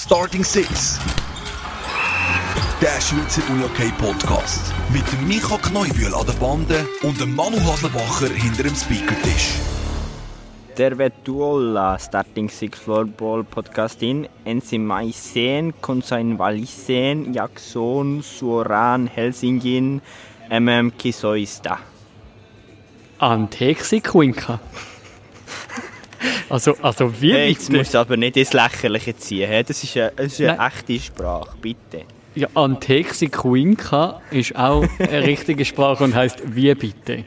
Starting Six. Der Schweizer UJK Podcast. Mit dem Micha Kneubühl an der Bande und dem Manu Haslebacher hinter dem Speakertisch. Tervetuloa Starting Six Floorball Podcastin ensimmäiseen kansainväliseen jaksoon suoraan Helsingin MM-kisoista. Anteeksi kuinka. Also, also wie Hey, jetzt bitte? musst du aber nicht ins Lächerliche ziehen. Das ist eine, das ist eine Nein. echte Sprache, bitte. Ja, Anteeksi kuinka ist auch eine richtige Sprache und heißt wie bitte.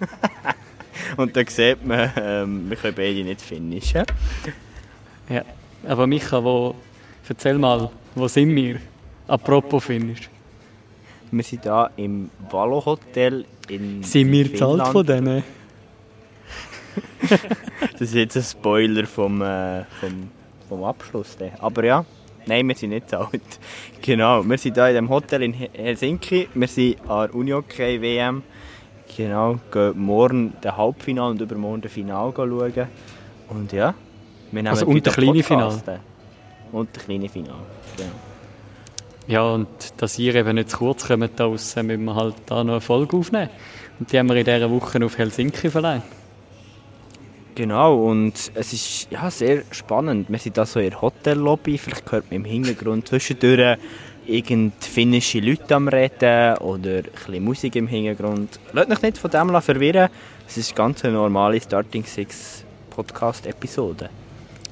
Und da sieht man, ähm, wir können beide nicht Finnisch. hä? Ja. Aber Micha, wo, erzähl mal, wo sind wir? Apropos Finnisch. Wir sind hier im Valo Hotel in Sind wir zahlt von denen? Das ist jetzt ein Spoiler vom, äh, vom, vom Abschluss. dann. Aber ja, nein, wir sind nicht alt. Genau, wir sind hier in dem Hotel in He- Helsinki. Wir sind an der Unihockey WM. Genau, gehen morgen das Halbfinale und übermorgen das Finale schauen. Und ja, wir nehmen Also und das kleine Podcast. Und das kleine Finale, genau. Ja, und dass ihr eben nicht zu kurz kommt da draussen, müssen wir halt da noch eine Folge aufnehmen. Und die haben wir in dieser Woche auf Helsinki verleiht. Genau, und es ist ja, sehr spannend. Wir sind da so in der Hotellobby, vielleicht hört man im Hintergrund zwischendurch irgend finnische Leute am Reden oder ein Musik im Hintergrund. Lasst euch nicht von dem verwirren. Es ist ganz eine normale Starting Six Podcast-Episode.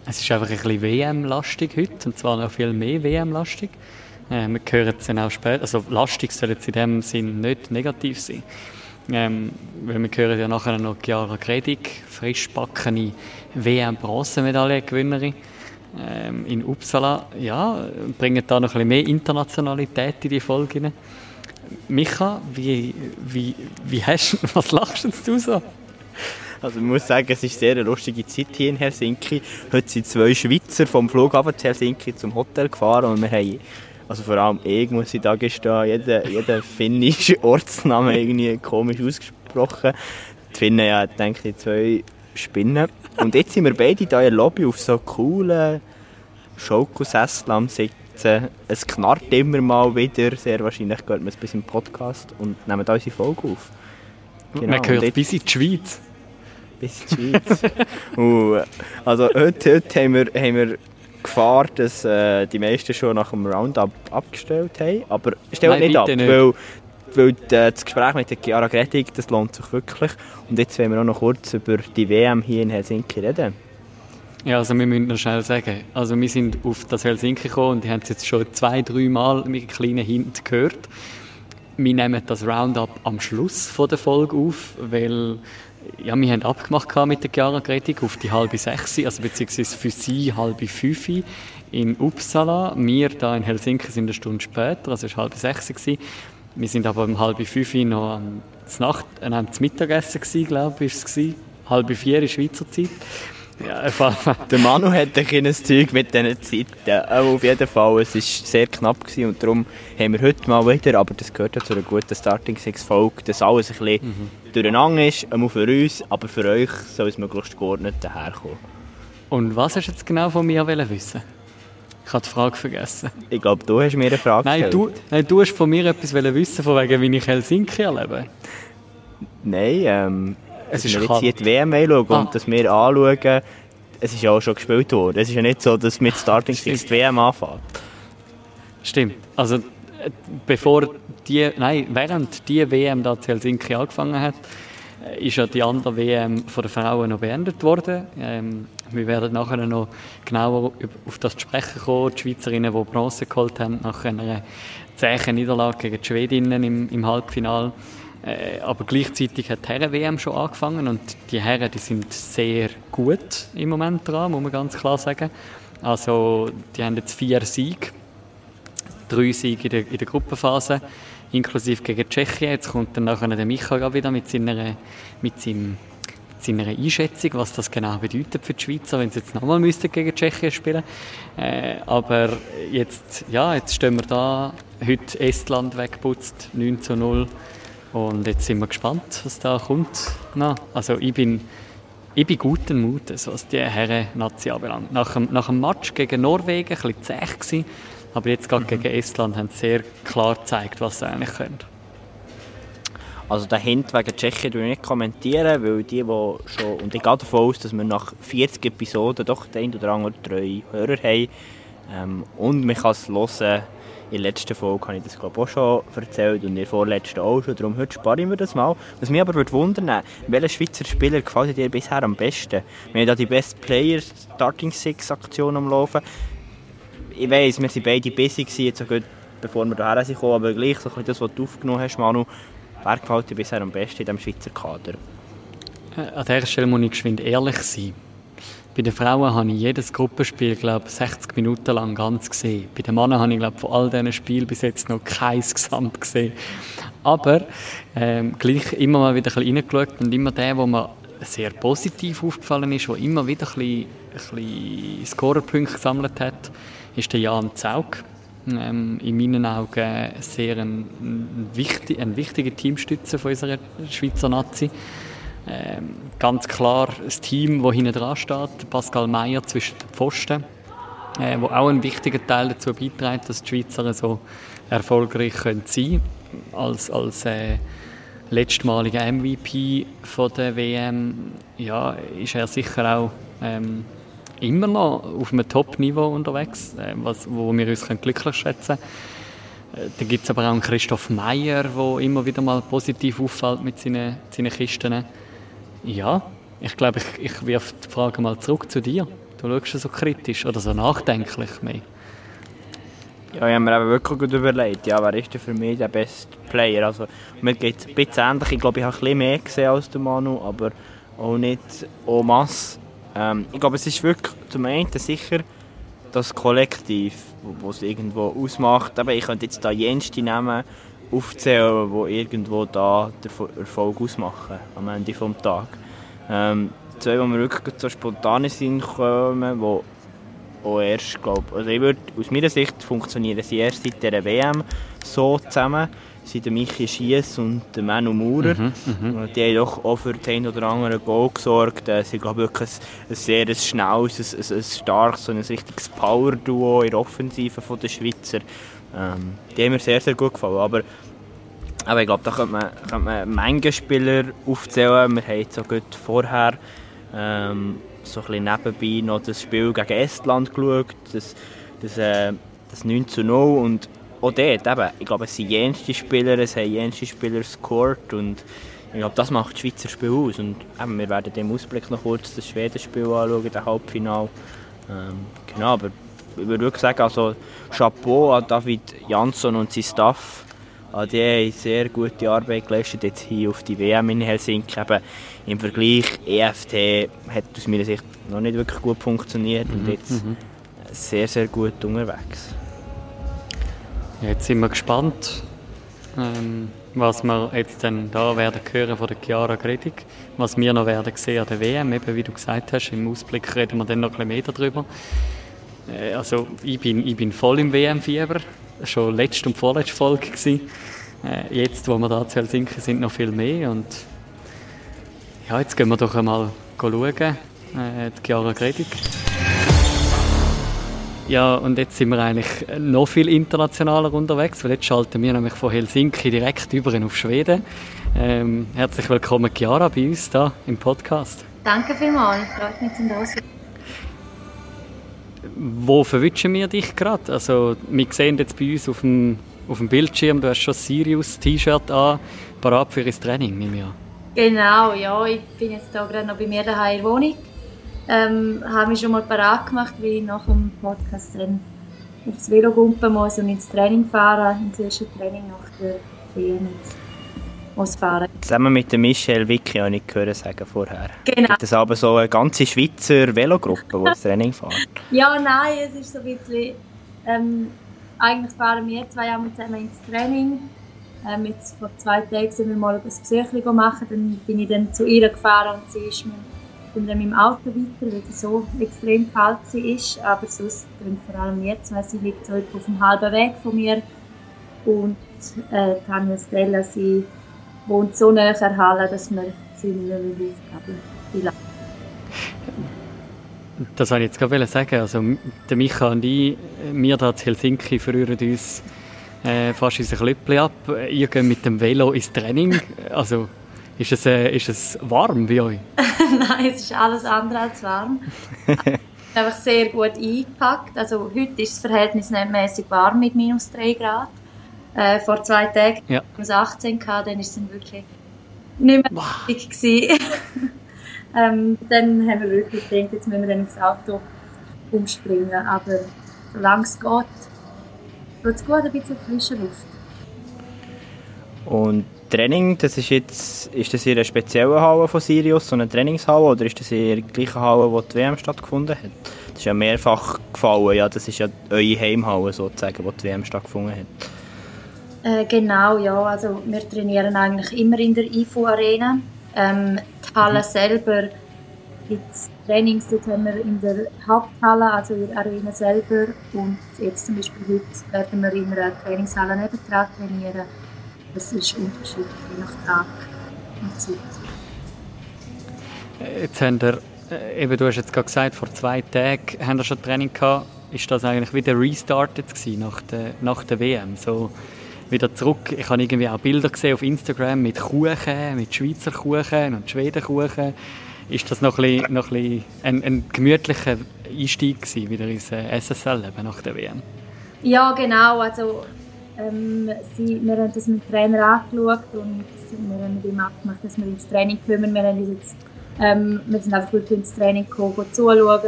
Es ist einfach ein bisschen WM-lastig heute, und zwar noch viel mehr WM-lastig. Äh, wir hören es dann auch später, also lastig soll jetzt in dem Sinn nicht negativ sein. Ähm, weil wir hören ja nachher noch Chiara Gredig, frisch backene WM-Bronzemedaillengewinnerin ähm, in Uppsala. Ja, bringen da noch ein bisschen mehr Internationalität in die Folge. Micha, wie, wie, wie hast was lachst du so? Also ich muss sagen, es ist sehr eine lustige Zeit hier in Helsinki. Heute sind zwei Schweizer vom Flughafen zu Helsinki zum Hotel gefahren und wir haben, also vor allem ich muss ich da gestehen, jeden, jeden finnischen Ortsnamen irgendwie komisch ausgesprochen. Die Finnen ja denke ich zwei Spinnen. Und jetzt sind wir beide hier in der Lobby auf so coolen Schokosessel am Sitzen. Es knarrt immer mal wieder, sehr wahrscheinlich hört man es bis im Podcast und nehmen da unsere Folge auf. Genau, Man und hört jetzt- bis in die Schweiz. bis in die Schweiz. Und, also heute, heute haben, wir, haben wir Gefahr, dass äh, die meisten schon nach dem Roundup abgestellt haben. Aber stellt Nein, nicht ab, nicht. weil, weil äh, das Gespräch mit der Chiara Grettig, das lohnt sich wirklich. Und jetzt wollen wir auch noch kurz über die WM hier in Helsinki reden. Ja, also wir müssen noch schnell sagen, also wir sind auf das Helsinki gekommen und haben es jetzt schon zwei, drei Mal mit einem kleinen Hint gehört. Wir nehmen das Roundup am Schluss von der Folge auf, weil ja, wir haben abgemacht mit der Chiara Gretig auf die halbe sechs, also beziehungsweise für sie halbe fünf in Uppsala. Wir da in Helsinki sind eine Stunde später, also es war halbe sechs. gewesen. Wir sind aber um halbe fünf noch am Nacht, äh, zum Mittagessen gewesen, glaube ich, ist es. Halbe vier in Schweizer Zeit. Ja, Der Manu hat ein kleines Zeug mit diesen Zeiten. Aber auf jeden Fall, es war sehr knapp gewesen und darum haben wir heute mal wieder, aber das gehört ja zu einer guten Starting Six Folge, dass alles ein bisschen durcheinander ist, einmal für uns, aber für euch soll es möglichst geordnet daherkommen. Und was hast du jetzt genau von mir wissen? Ich habe die Frage vergessen. Ich glaube, du hast mir eine Frage Nein, gestellt. du, nein, du hast von mir etwas wissen, von wegen, wie ich Helsinki erlebe. Nein, ähm, Es ist wir jetzt hier die WM anschauen Ah. und dass wir anschauen, es ist ja auch schon gespielt worden. Es ist ja nicht so, dass mit Starting Six die WM anfängt. Stimmt. Also, äh, bevor die, nein, während die WM da zu Helsinki angefangen hat, äh, ist ja die andere WM von den Frauen noch beendet worden. Ähm, wir werden nachher noch genauer auf das zu sprechen kommen. Die Schweizerinnen, die Bronze geholt haben, nach einer zähen Niederlage gegen die Schwedinnen im, im Halbfinale. Äh, aber gleichzeitig hat die Herren-WM schon angefangen und die Herren die sind sehr gut im Moment dran, muss man ganz klar sagen. Also die haben jetzt vier Siege drei Siege in der, in der Gruppenphase, inklusive gegen Tschechien. Jetzt kommt dann nachher der Micha gerade wieder mit seiner, mit seinem, mit seiner Einschätzung, was das genau bedeutet für die Schweizer, wenn sie jetzt nochmal müssten gegen Tschechien spielen äh, Aber jetzt, ja, jetzt stehen wir da, heute Estland weggeputzt, 9 zu 0. Und jetzt sind wir gespannt, was da kommt. Na, also ich bin ich bin guten Mutes, was die Herren-Nazi anbelangt. Nach dem, nach dem Match gegen Norwegen ein bisschen zäh, aber jetzt gerade mhm. gegen Estland haben sie sehr klar gezeigt, was sie eigentlich können. Also den Hint wegen Tschechien würde ich nicht kommentieren, weil die, die schon, und ich gehe davon aus, dass wir nach 40 Episoden doch den oder anderen treue Hörer haben ähm, und man kann es hören, in der letzten Folge habe ich das glaube auch schon erzählt und in der vorletzten auch schon, darum heute ich mir das mal. Was mich aber würde wundern, welcher Schweizer Spieler gefällt dir bisher am besten? Wir haben da die Best Player Starting Six Aktion am Laufen. Ich weiss, wir waren beide busy jetzt so gut, bevor wir hierher sind aber gleich so das, was du aufgenommen hast, Manu, wer gefällt dir bisher am besten in diesem Schweizer Kader? Äh, an dieser Stelle muss ich geschwind ehrlich sein. Bei den Frauen habe ich jedes Gruppenspiel, glaube 60 Minuten lang ganz gesehen. Bei den Männern habe ich, glaube von all diesen Spielen bis jetzt noch keins gesamt gesehen. Aber ähm, gleich immer mal wieder ein bisschen reingeschaut und immer der, wo mir sehr positiv aufgefallen ist, der immer wieder ein bisschen, bisschen Scorerpunkte gesammelt hat, ist der Jan Zaug. Ähm, in meinen Augen sehr ein, ein, wichtig, ein wichtiger Teamstützer von unserer Schweizer Nazi. Ähm, ganz klar das Team, das hinten dran steht, Pascal Meyer zwischen den Pfosten, äh, wo auch ein wichtiger Teil dazu beiträgt, dass die Schweizer so erfolgreich können sein als als äh, letztmaliger MVP von der WM ja, ist er sicher auch ähm, immer noch auf einem Top-Niveau unterwegs, äh, was, wo wir uns glücklich schätzen können. Äh, da gibt es aber auch einen Christoph Meyer, der immer wieder mal positiv auffällt mit seinen, seinen Kisten. Ja, ich glaube, ich, ich wirf die Frage mal zurück zu dir. Du schaust so kritisch oder so nachdenklich mehr. Ja, ich habe mir eben wirklich gut überlegt, ja, wer ist denn für mich der beste Player? Also, mir geht es ein bisschen ähnlich. Ich glaube, ich habe ein bisschen mehr gesehen als der Manu, aber auch nicht en masse. Ähm, ich glaube, es ist wirklich zum einen sicher das Kollektiv, das es irgendwo ausmacht. Aber ich könnte jetzt da jenste nehmen, aufzählen, die irgendwo da den Erfolg ausmachen am Ende des Tages. Ähm, zwei, die mir wirklich so spontan sind, kommen, wo auch erst, glaub, also ich würde, aus meiner Sicht funktionieren sie erst seit dieser WM so zusammen, sind der Michi Schiess und der Manu Maurer. Mhm, mh. Die haben doch auch für den oder anderen Goal gesorgt. Äh, sie haben wirklich ein, ein sehr schnelles, ein, ein starkes, so ein richtiges Power-Duo in der Offensive der Schweizer. Ähm, die haben mir sehr, sehr gut gefallen. Aber, aber ich glaube, da könnte man, könnte man Menge Spieler aufzählen. Wir haben jetzt so gut vorher ähm, so ein bisschen nebenbei noch das Spiel gegen Estland geschaut. Das, das, äh, das 9 zu 0. Und auch dort, eben, ich glaube, es sind jenste Spieler, es haben jenste Spieler gescored. Und ich glaube, das macht das Schweizer Spiel aus. Und eben, wir werden im Ausblick noch kurz das Schweden-Spiel anschauen, das Halbfinale. Ähm, genau, aber ich würde wirklich sagen, also Chapeau an David Jansson und sein Staff. Ah, die haben sehr gute Arbeit geleistet jetzt hier auf die WM in Helsinki. Eben Im Vergleich EFT hat aus meiner Sicht noch nicht wirklich gut funktioniert und mhm, jetzt mhm. sehr, sehr gut unterwegs. Jetzt sind wir gespannt, ähm, was wir jetzt dann da werden hören von der Chiara Gredig, was wir noch werden sehen an der WM, eben wie du gesagt hast, im Ausblick reden wir dann noch ein bisschen mehr darüber. Äh, also ich bin, ich bin voll im WM-Fieber. Schon letzte und vorletzte Folge gewesen. Äh, jetzt, wo wir da zu Helsinki sind, noch viel mehr. Und ja, jetzt gehen wir doch einmal schauen. Äh, die Chiara Gredig. Ja, und jetzt sind wir eigentlich noch viel internationaler unterwegs, weil jetzt schalten wir nämlich von Helsinki direkt über auf Schweden. Ähm, herzlich willkommen, Chiara, bei uns hier im Podcast. Danke vielmals, freut mich, zum da wo verwünschen wir dich gerade? Also, wir sehen jetzt bei uns auf dem, auf dem Bildschirm, du hast schon Sirius T-Shirt an, parat für das Training, nehme ich an. Genau, ja, ich bin jetzt hier gerade noch bei mir daheim in der Wohnung. Ähm, habe mich schon mal parat gemacht, weil ich nach dem Podcast dann aufs Velo gumpen muss und ins Training fahren, ins erste Training nach der WM muss fahren. Zusammen mit der Michelle Vicky habe ich gehört sagen vorher. Genau. Gibt es aber so eine ganze Schweizer Velogruppe, die das Training fährt? ja, nein, es ist so ein bisschen... Ähm, eigentlich fahren wir zwei einmal zusammen ins Training. Ähm, jetzt vor zwei Tagen sind wir mal ein Besuch machen. Dann bin ich dann zu ihr gefahren und sie ist mit, dann mit dem Auto weiter, weil sie so extrem kalt ist. Aber sonst gehen vor allem jetzt, weil sie liegt so auf dem halben Weg von mir. Und äh, Tanja Stella, sie wohnt so näher Halle, dass wir sie nicht mehr aufgeben Das wollte ich jetzt gerade sagen. Also, der Micha und ich, wir hier in Helsinki verrühren uns äh, fast unser Klöppchen ab. Ihr geht mit dem Velo ins Training. Also, ist es, äh, ist es warm bei euch? Nein, es ist alles andere als warm. einfach sehr gut eingepackt. Also heute ist das Verhältnis nicht warm mit minus 3 Grad. Äh, vor zwei Tagen ja. minus 18 gehabt, dann ist es dann wirklich nicht mehr wow. gewesen. ähm, dann haben wir wirklich gedacht, jetzt müssen wir dann ins Auto umspringen. Aber solange es geht, tut es gut, ein bisschen frische Luft. Und Training, das ist jetzt, ist das in einer speziellen Halle von Sirius, so eine Trainingshalle, oder ist das in der gleichen Halle, wo die WM stattgefunden hat? Das ist ja mehrfach gefallen, ja, das ist ja eure Heimhalle sozusagen, wo die WM stattgefunden hat. Äh, genau, ja, also wir trainieren eigentlich immer in der IFU Arena. Ähm, die Halle mhm. selber gibt Trainings, dort haben wir in der Haupthalle, also in der Arena selber und jetzt zum Beispiel heute werden wir in einer Trainingshalle nebendran trainieren das ist unterschiedlich, je nach Tag und Zeit. Jetzt haben wir, äh, eben, du hast jetzt gerade gesagt, vor zwei Tagen haben wir schon Training gehabt. Ist das eigentlich wieder restartet gewesen nach der, nach der WM? So wieder zurück. Ich habe irgendwie auch Bilder gesehen auf Instagram mit Kuchen, mit Schweizer Kuchen und Schweden Kuchen. Ist das noch ein, bisschen, noch ein, bisschen ein, ein gemütlicher Einstieg gewesen, wieder ins äh, SSL eben nach der WM? Ja, genau. Also ähm, sie, wir haben das mit dem Trainer angeschaut und wir haben mit ihm abgemacht, dass wir ins Training kommen. Wir, haben jetzt, ähm, wir sind einfach wirklich ins Training gekommen, zuschauen,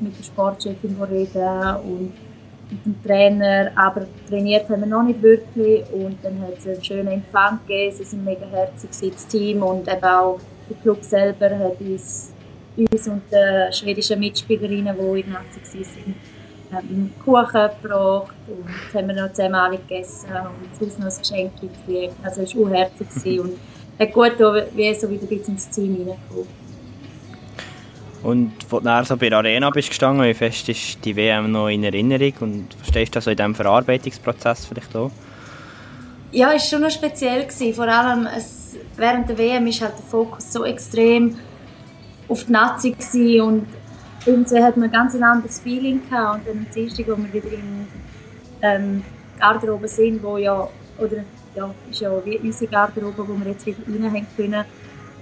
mit der Sportchefin reden und mit dem Trainer, aber trainiert haben wir noch nicht wirklich und dann hat es einen schönen Empfang gegeben, sie sind mega herzig, das Team und eben auch der Club selber hat uns, uns und die schwedischen Mitspielerinnen, die in Nazi waren, haben Kuchen gebracht und haben wir noch zusammen gegessen und sonst noch ein Geschenk gekriegt. Also es war auch herzig und hat gut wie so wieder ein bisschen ins Team reingekommen. Und als du so bei der Arena bist gestanden, wie fest ist die WM noch in Erinnerung und verstehst du das so in diesem Verarbeitungsprozess vielleicht auch? Ja, es war schon noch speziell. Gewesen. Vor allem es, während der WM war halt der Fokus so extrem auf die Nazi und irgendwie hat man ganz ein anderes Feeling gehabt. Und dann am Dienstag, wo wir wieder in ähm, Garderobe sind, wo ja, oder ja, ist ja wie unsere Garderobe, wo wir jetzt wieder rein haben können,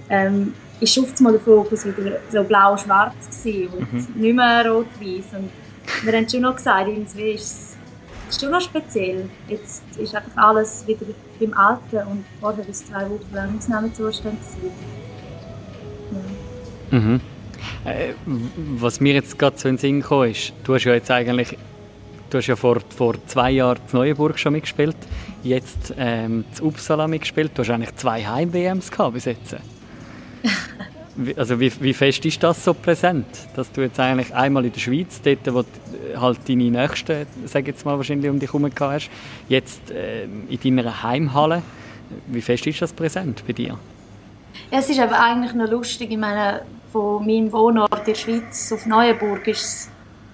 ähm, ist oft mal der Fokus wieder so blau-schwarz gewesen und mhm. nicht mehr rot-weiß. Und wir haben schon noch gesagt, irgendwie ist es schon noch speziell. Jetzt ist einfach alles wieder beim Alten und vorher war es zwei Wochen lang Ausnahmezustand. Ja. Mhm. Äh, was mir jetzt gerade so in den Sinn kam, ist, du hast ja jetzt eigentlich, du hast ja vor, vor zwei Jahren in Neuenburg schon mitgespielt, jetzt ähm, in Uppsala mitgespielt, du hast eigentlich zwei Heim-WMs gehabt bis jetzt. Also wie, wie fest ist das so präsent, dass du jetzt eigentlich einmal in der Schweiz, dort wo du halt deine Nächsten, sag jetzt mal wahrscheinlich um dich herum hast, jetzt äh, in deiner Heimhalle, wie fest ist das präsent bei dir? es ist aber eigentlich noch lustig, ich meine, von meinem Wohnort in der Schweiz auf Neuenburg ist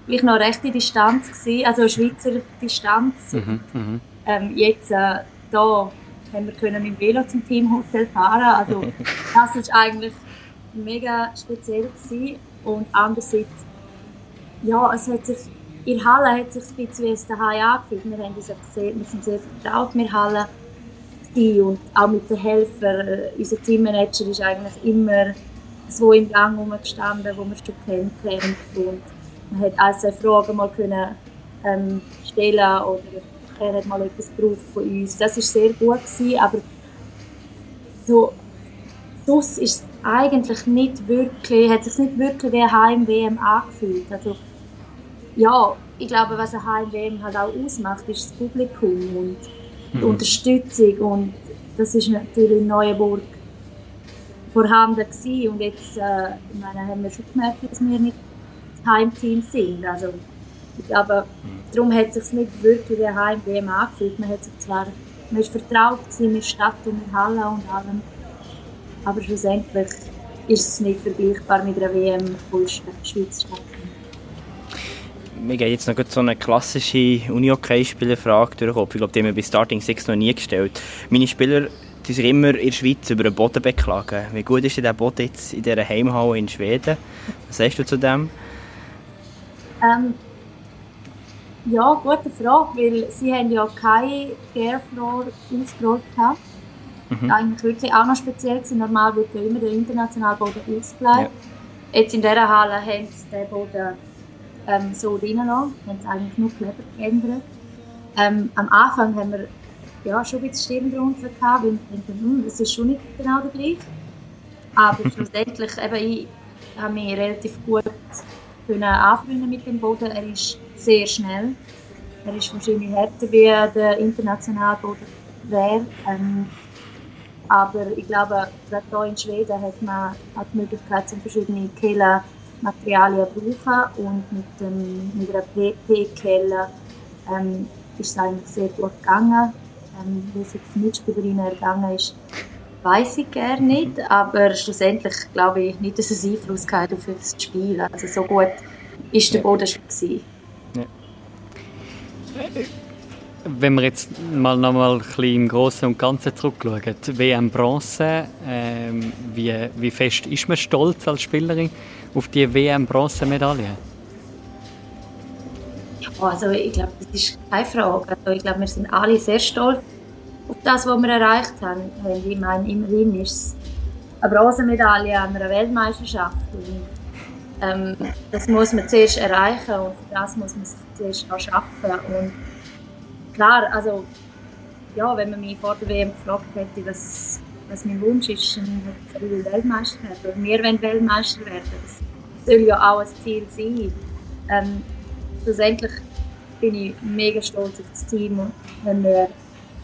es noch eine rechte Distanz gewesen, also eine Schweizer Distanz. Mhm, mh. ähm, jetzt äh, da haben wir können mit dem Velo zum Teamhotel fahren, also das ist eigentlich mega speziell gewesen. und andererseits ja, es hat sich in Halle hat sich ein bisschen wie es daheim angefühlt. Wir, haben uns sehr, wir sind sehr vertraut mit Halle und auch mit den Helfern. Äh, unser Teammanager ist eigentlich immer so im Gang rumgestanden, wo wir schon kennengelernt und man hat ein, zwei Fragen mal können, ähm, stellen oder er hat mal etwas gebraucht von uns. Das war sehr gut gewesen, aber so, sonst ist eigentlich nicht wirklich, hat sich nicht wirklich wie eine Heim-WM angefühlt. Also, ja, ich glaube, was eine Heim-WM halt auch ausmacht, ist das Publikum und die mhm. Unterstützung und das ist natürlich in Neuenburg vorhanden gewesen. und jetzt äh, ich meine, haben wir schon gemerkt, dass wir nicht das Heimteam sind. Also, glaube, darum hat es sich nicht wirklich wie ein Heim-WM angefühlt. Man hat sich zwar man ist vertraut mit Stadt und mit Halle und allem, aber schlussendlich ist es nicht vergleichbar mit einer WM, der Schweiz stattfindet. Mir geht jetzt noch so eine klassische Uni-Hockey-Spielerfrage durch. Ich glaube, die haben wir bei Starting Six noch nie gestellt. Meine Spieler die sich immer in der Schweiz über den Boden beklagen. Wie gut ist denn der Boden jetzt in dieser Heimhalle in Schweden? Was sagst du zu dem? Ähm, ja, gute Frage, weil sie haben ja keine Garefloor ausgerollt gehabt. Mhm. Eigentlich wirklich auch noch speziell gewesen. Normal wird ja immer der internationale Boden ausgelegt. Ja. Jetzt in dieser Halle haben sie den Boden ähm, so reingelassen, haben sie eigentlich nur Kleber geändert. Ähm, am Anfang haben wir ja, schon ein bisschen Stirnrunzeln gehabt, weil wir denken, hm, das ist schon nicht genau der gleiche. Aber schlussendlich, eben, ich habe mich relativ gut können anfreunden mit dem Boden. Er ist sehr schnell. Er ist wahrscheinlich härter wie der internationale Boden wäre. Ähm, aber ich glaube, gerade hier in Schweden hat man hat die Möglichkeit, zum verschiedene Kellermaterialien zu brauchen. Und mit, dem, mit einer PP-Kelle ähm, ist es eigentlich sehr gut gegangen. Ähm, wie es jetzt Mitspielerinnen ergangen ist, weiß ich gerne nicht, aber schlussendlich glaube ich nicht, dass es Einfluss hatte auf das Spiel. Also so gut ist der Boden schon gewesen. Ja. Wenn wir jetzt mal noch mal ein bisschen im Großen und Ganzen zurückschauen, WM Bronze, ähm, wie, wie fest ist man stolz als Spielerin auf die WM Bronzemedaille? Also ich glaube, das ist keine Frage. Also ich glaube, wir sind alle sehr stolz auf das, was wir erreicht haben. Ich meine, immerhin ist es eine Bronzemedaille an einer Weltmeisterschaft. Und, ähm, das muss man zuerst erreichen und für das muss man zuerst auch schaffen. Und klar, also ja, wenn man mich vor der WM gefragt hätte, was, was mein Wunsch ist, dann hätte ich Weltmeister werden. wir wollen Weltmeister werden. Das soll ja auch ein Ziel sein. Ähm, schlussendlich bin ich mega stolz auf das Team, wenn wir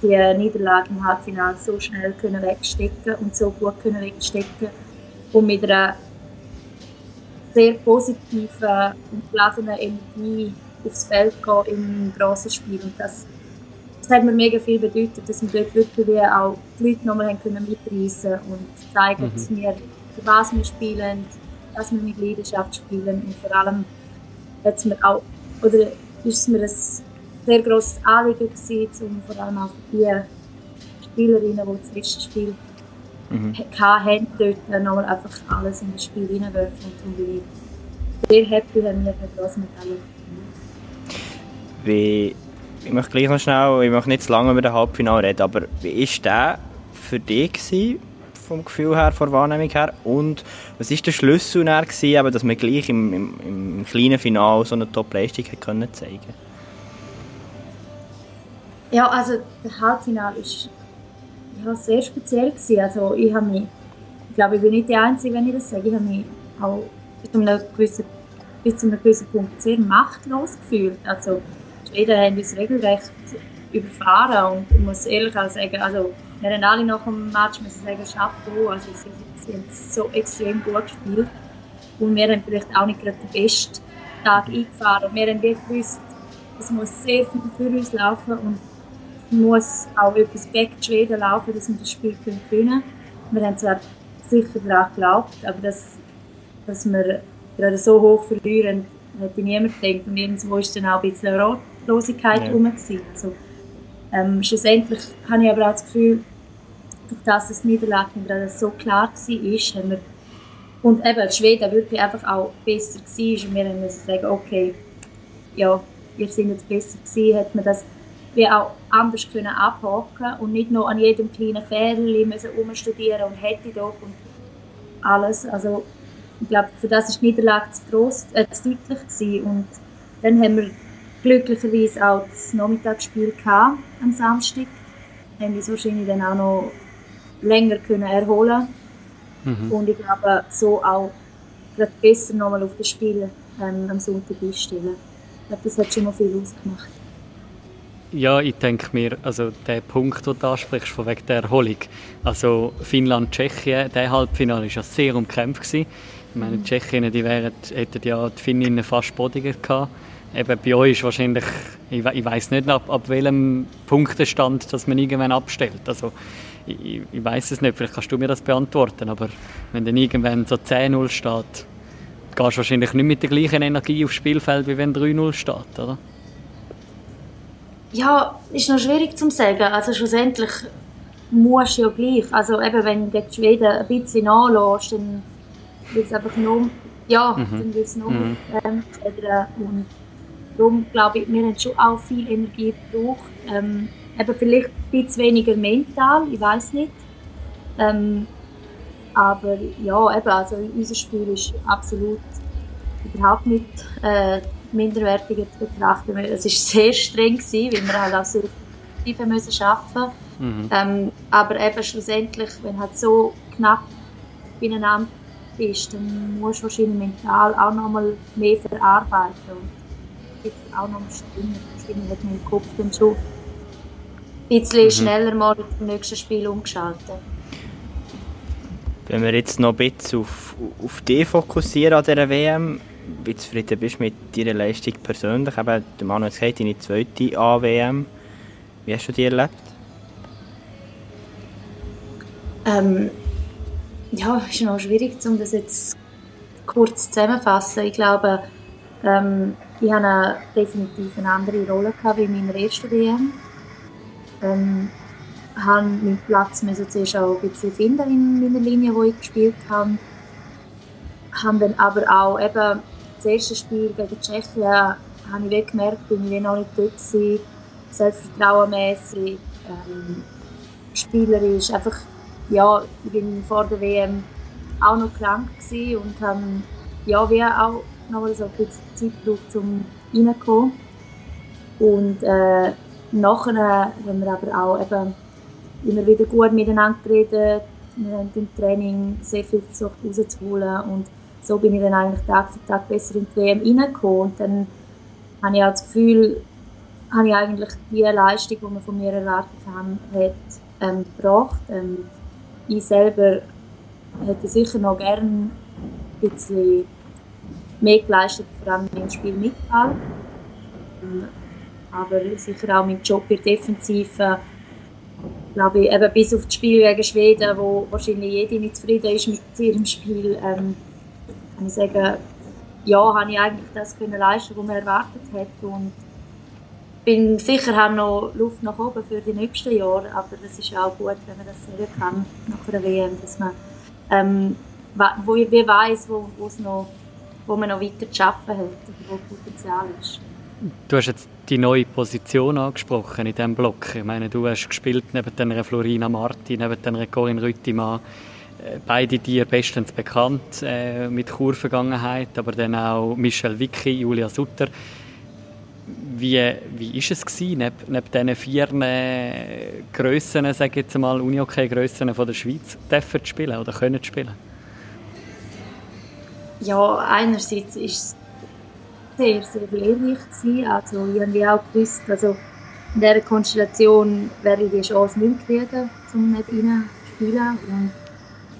die Niederlage im Halbfinale so schnell können wegstecken und so gut können wegstecken und mit einer sehr positiven und geladenen Energie aufs Feld gehen im grossen Spiel. Und das, das hat mir mega viel bedeutet, dass wir dort wirklich auch die Leute nochmal mitreißen und zeigen, mhm. dass wir, für was wir spielen, dass wir mit Leidenschaft spielen und vor allem hat es mir auch oder ist es mir ein sehr grosses Anliegen gewesen, um vor allem auch die Spielerinnen, die das letzte Spiel mhm. hatten, dort nochmal einfach alles in das Spiel reinwerfen. Und bin ich sehr happy, wenn wir eine grosse Medaille wie, ich möchte gleich noch schnell, ich möchte nicht zu lange über den Halbfinale reden, aber wie war der für dich gewesen? Vom Gefühl her, von der Wahrnehmung her. Und was war der Schlüssel dann gewesen, eben, dass man gleich im, im, im kleinen Finale so eine Top-Leistung zeigen konnte? Ja, also der Halbfinale war ja, sehr speziell. Gewesen. Also ich habe mich, ich glaube, ich bin nicht die Einzige, wenn ich das sage, ich habe mich auch bis zu einem gewissen, bis zu einem gewissen Punkt sehr machtlos gefühlt. Also Schweden haben uns regelrecht überfahren und ich muss ehrlich auch sagen, also wir haben alle nach dem Match müssen sagen, Chapeau, also sie, sie haben so extrem gut gespielt. Und wir haben vielleicht auch nicht gerade den besten Tag eingefahren. Und wir haben gewusst, es muss sehr viel für uns laufen und es muss auch etwas back Schweden laufen, dass wir das Spiel gewinnen können. Wir haben zwar sicher daran geglaubt, aber dass, dass wir gerade so hoch verlieren, hätte niemand gedacht. Und irgendwo war dann auch ein bisschen Rotlosigkeit ja. rum. Also, ähm, schlussendlich habe ich aber auch das Gefühl, durch das das Niederlage gerade so klar war, haben wir und eben Schweden wirklich einfach auch besser war und wir müssen sagen, okay, ja, wir sind jetzt besser gewesen, hat man das wie auch anders können abhaken und nicht nur an jedem kleinen Fehler müssen umstudieren und hätte doch und alles. Also ich glaube, für das ist die Niederlage zu gross, äh, zu deutlich gewesen. und dann haben wir glücklicherweise auch das Nachmittagsspiel gehabt, am Samstag. Haben uns wahrscheinlich dann auch noch länger können erholen mhm. und ich glaube so auch besser nochmal auf das Spiel ähm, am Sonntag einstellen. Ich glaube, das hat schon mal viel ausgemacht. Ja, ich denke mir, also der Punkt, den du ansprichst, von wegen der Erholung. Also Finnland-Tschechien, der Halbfinale war ja sehr umkämpft. Gewesen. Ich meine, die Tschechinnen, die wären, hätten ja die Finninnen fast bodiger gehabt eben bei euch ist wahrscheinlich, ich, ich weiß nicht, ab, ab welchem Punktestand dass man irgendwann abstellt. Also ich, ich weiß es nicht, vielleicht kannst du mir das beantworten, aber wenn dann irgendwann so 10-0 steht, gehst du wahrscheinlich nicht mit der gleichen Energie aufs Spielfeld, wie wenn 3-0 steht, oder? Ja, ist noch schwierig zu sagen. Also schlussendlich musst du ja gleich. Also eben, wenn du die Schweden ein bisschen nachlässt, dann wird es einfach noch ja, mhm. dann wird es noch mhm. ähm, und darum glaube ich, wir haben schon auch viel Energie gebraucht. Ähm, eben vielleicht ein bisschen weniger mental, ich weiß nicht. Ähm, aber ja, eben, also unser Spiel ist absolut überhaupt nicht äh, minderwertiger zu betrachten. Es war sehr streng, gewesen, weil wir halt auch sehr effektiv müssen arbeiten mhm. ähm, Aber eben schlussendlich, wenn halt so knapp beieinander bist, dann musst du wahrscheinlich mental auch noch mal mehr verarbeiten. Gibt auch noch Stimmen, wahrscheinlich hat im Kopf dann schon ein bisschen mhm. schneller mal zum nächsten Spiel umgeschaltet. Wenn wir jetzt noch ein bisschen auf, auf dich fokussieren an dieser WM, wie zufrieden bist du mit deiner Leistung persönlich? Eben, der Manuel hat gesagt, deine zweite A-WM. Wie hast du die erlebt? Ähm, ja, es ist noch schwierig, um das jetzt kurz zusammenzufassen. Ich glaube, ähm, ich hatte definitiv eine andere Rolle wie in meiner ersten WM. Ähm, habe meinen Platz müssen zuerst auch ein bisschen finden in meiner Linie, wo ich gespielt habe. Habe dann aber auch eben das erste Spiel gegen Tschechien habe ich gemerkt, bin ich noch nicht dort gewesen, selbstvertrauenmässig, ähm, spielerisch, einfach, ja, ich bin vor der WM auch noch krank und habe, ja, wie auch noch so ein bisschen Zeit gebraucht, um reinzukommen. Und äh, nachher haben wir aber auch eben immer wieder gut miteinander geredet. Wir haben im Training sehr viel versucht rauszuholen und so bin ich dann eigentlich Tag für Tag besser in die WM reingekommen. Und dann habe ich auch das Gefühl, habe ich eigentlich die Leistung, die man von mir erwartet haben, hat, ähm, gebracht. Ähm, ich selber hätte sicher noch gerne ein bisschen mehr geleistet, vor allem im Spiel Mitball. Ähm, aber sicher auch mein Job in der Defensive glaube ich, eben bis auf das Spiel gegen Schweden, wo wahrscheinlich jeder nicht zufrieden ist mit ihrem Spiel, ähm, kann ich sagen, ja, habe ich eigentlich das können leisten, was man erwartet hat und bin sicher habe noch Luft nach oben für die nächsten Jahre, aber es ist auch gut, wenn man das sehen kann nach einer WM, dass man ähm, wo, wie weiß, wo, noch, wo man noch weiter zu arbeiten hat, wo Potenzial ist. Du hast jetzt die neue Position angesprochen in diesem Block. Ich meine, du hast gespielt neben der Florina Marti, neben der Corinne Rüttimann. Äh, beide dir bestens bekannt äh, mit Kurvergangenheit, aber dann auch Michel Vicky, Julia Sutter. Wie, wie ist es gewesen, neben, neben diesen vier äh, Grössen, sage ich jetzt mal, Unihockey-Grössen der Schweiz, dürfen zu spielen oder können zu spielen? Ja, einerseits ist es sehr, sehr lehrreich gewesen. Also ich habe auch gewusst, also in dieser Konstellation werde ich die Chance nicht kriegen, um nicht rein zu spielen. Und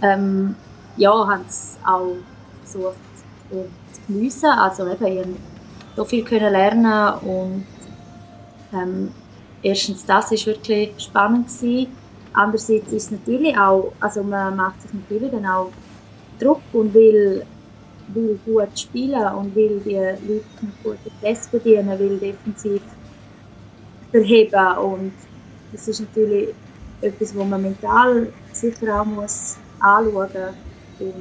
ähm, ja, haben es auch versucht zu geniessen. Also eben, ich so viel können lernen und ähm, erstens das ist wirklich spannend gewesen. Andererseits ist es natürlich auch, also man macht sich natürlich dann auch Druck und will will gut spielen und will die Leute mit guten Tests bedienen, will defensiv verheben und das ist natürlich etwas, wo man mental sicher auch muss anschauen muss.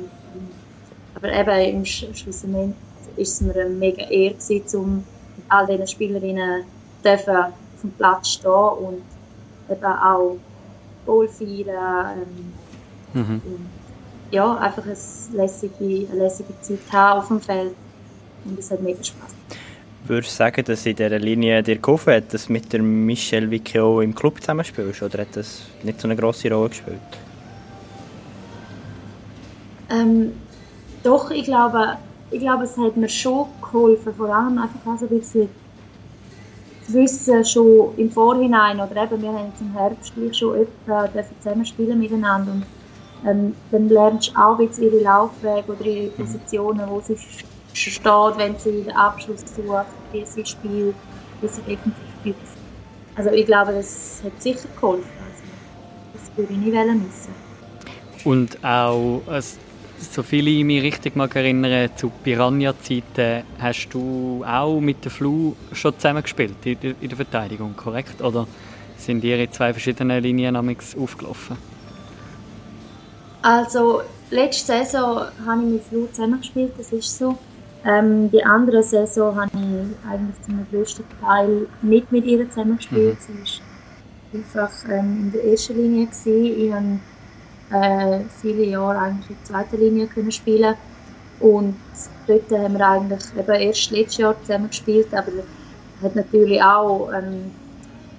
Aber eben im Schlussendlich ist es mir ein mega Ehre gewesen, um mit all diesen Spielerinnen dürfen auf dem Platz stehen und eben auch Goal feiern. Ähm, mhm. Ja, einfach eine lässige, eine lässige Zeit haben auf dem Feld. Und es hat mega Spaß. Würdest du sagen, dass in dieser Linie dir geholfen hat, dass du mit der Michelle Vicchio im Club zusammenspielst? Oder hat das nicht so eine grosse Rolle gespielt? Ähm, doch, ich glaube, ich glaube, es hat mir schon geholfen. Vor allem einfach auch so ein bisschen zu wissen, schon im Vorhinein, oder eben, wir haben jetzt im Herbst schon öfter zusammen spielen miteinander. Und ähm, dann lernst du auch jetzt ihre Laufwege oder ihre mhm. Positionen, wo sie steht, wenn sie den Abschluss sucht, wie sie spielt, wie sie definitiv spielt. Also ich glaube, das hat sicher geholfen. Also, das würde ich nicht missen. Und auch, also, so viele ich mich richtig mag erinnern, zu Piranha-Zeiten hast du auch mit der Flu schon zusammengespielt in der Verteidigung, korrekt? Oder sind ihr in zwei verschiedenen Linien aufgelaufen? Also letzte Saison habe ich mit Flu zusammengespielt, das ist so. Ähm, die andere Saison habe ich eigentlich zum größten Teil nicht mit ihr zusammengespielt. Mhm. Sie war einfach ähm, in der ersten Linie. Gewesen. Ich habe äh, viele Jahre eigentlich in der zweiten Linie können spielen und dort haben wir eigentlich eben erst letztes Jahr zusammen gespielt, aber hat natürlich auch ähm,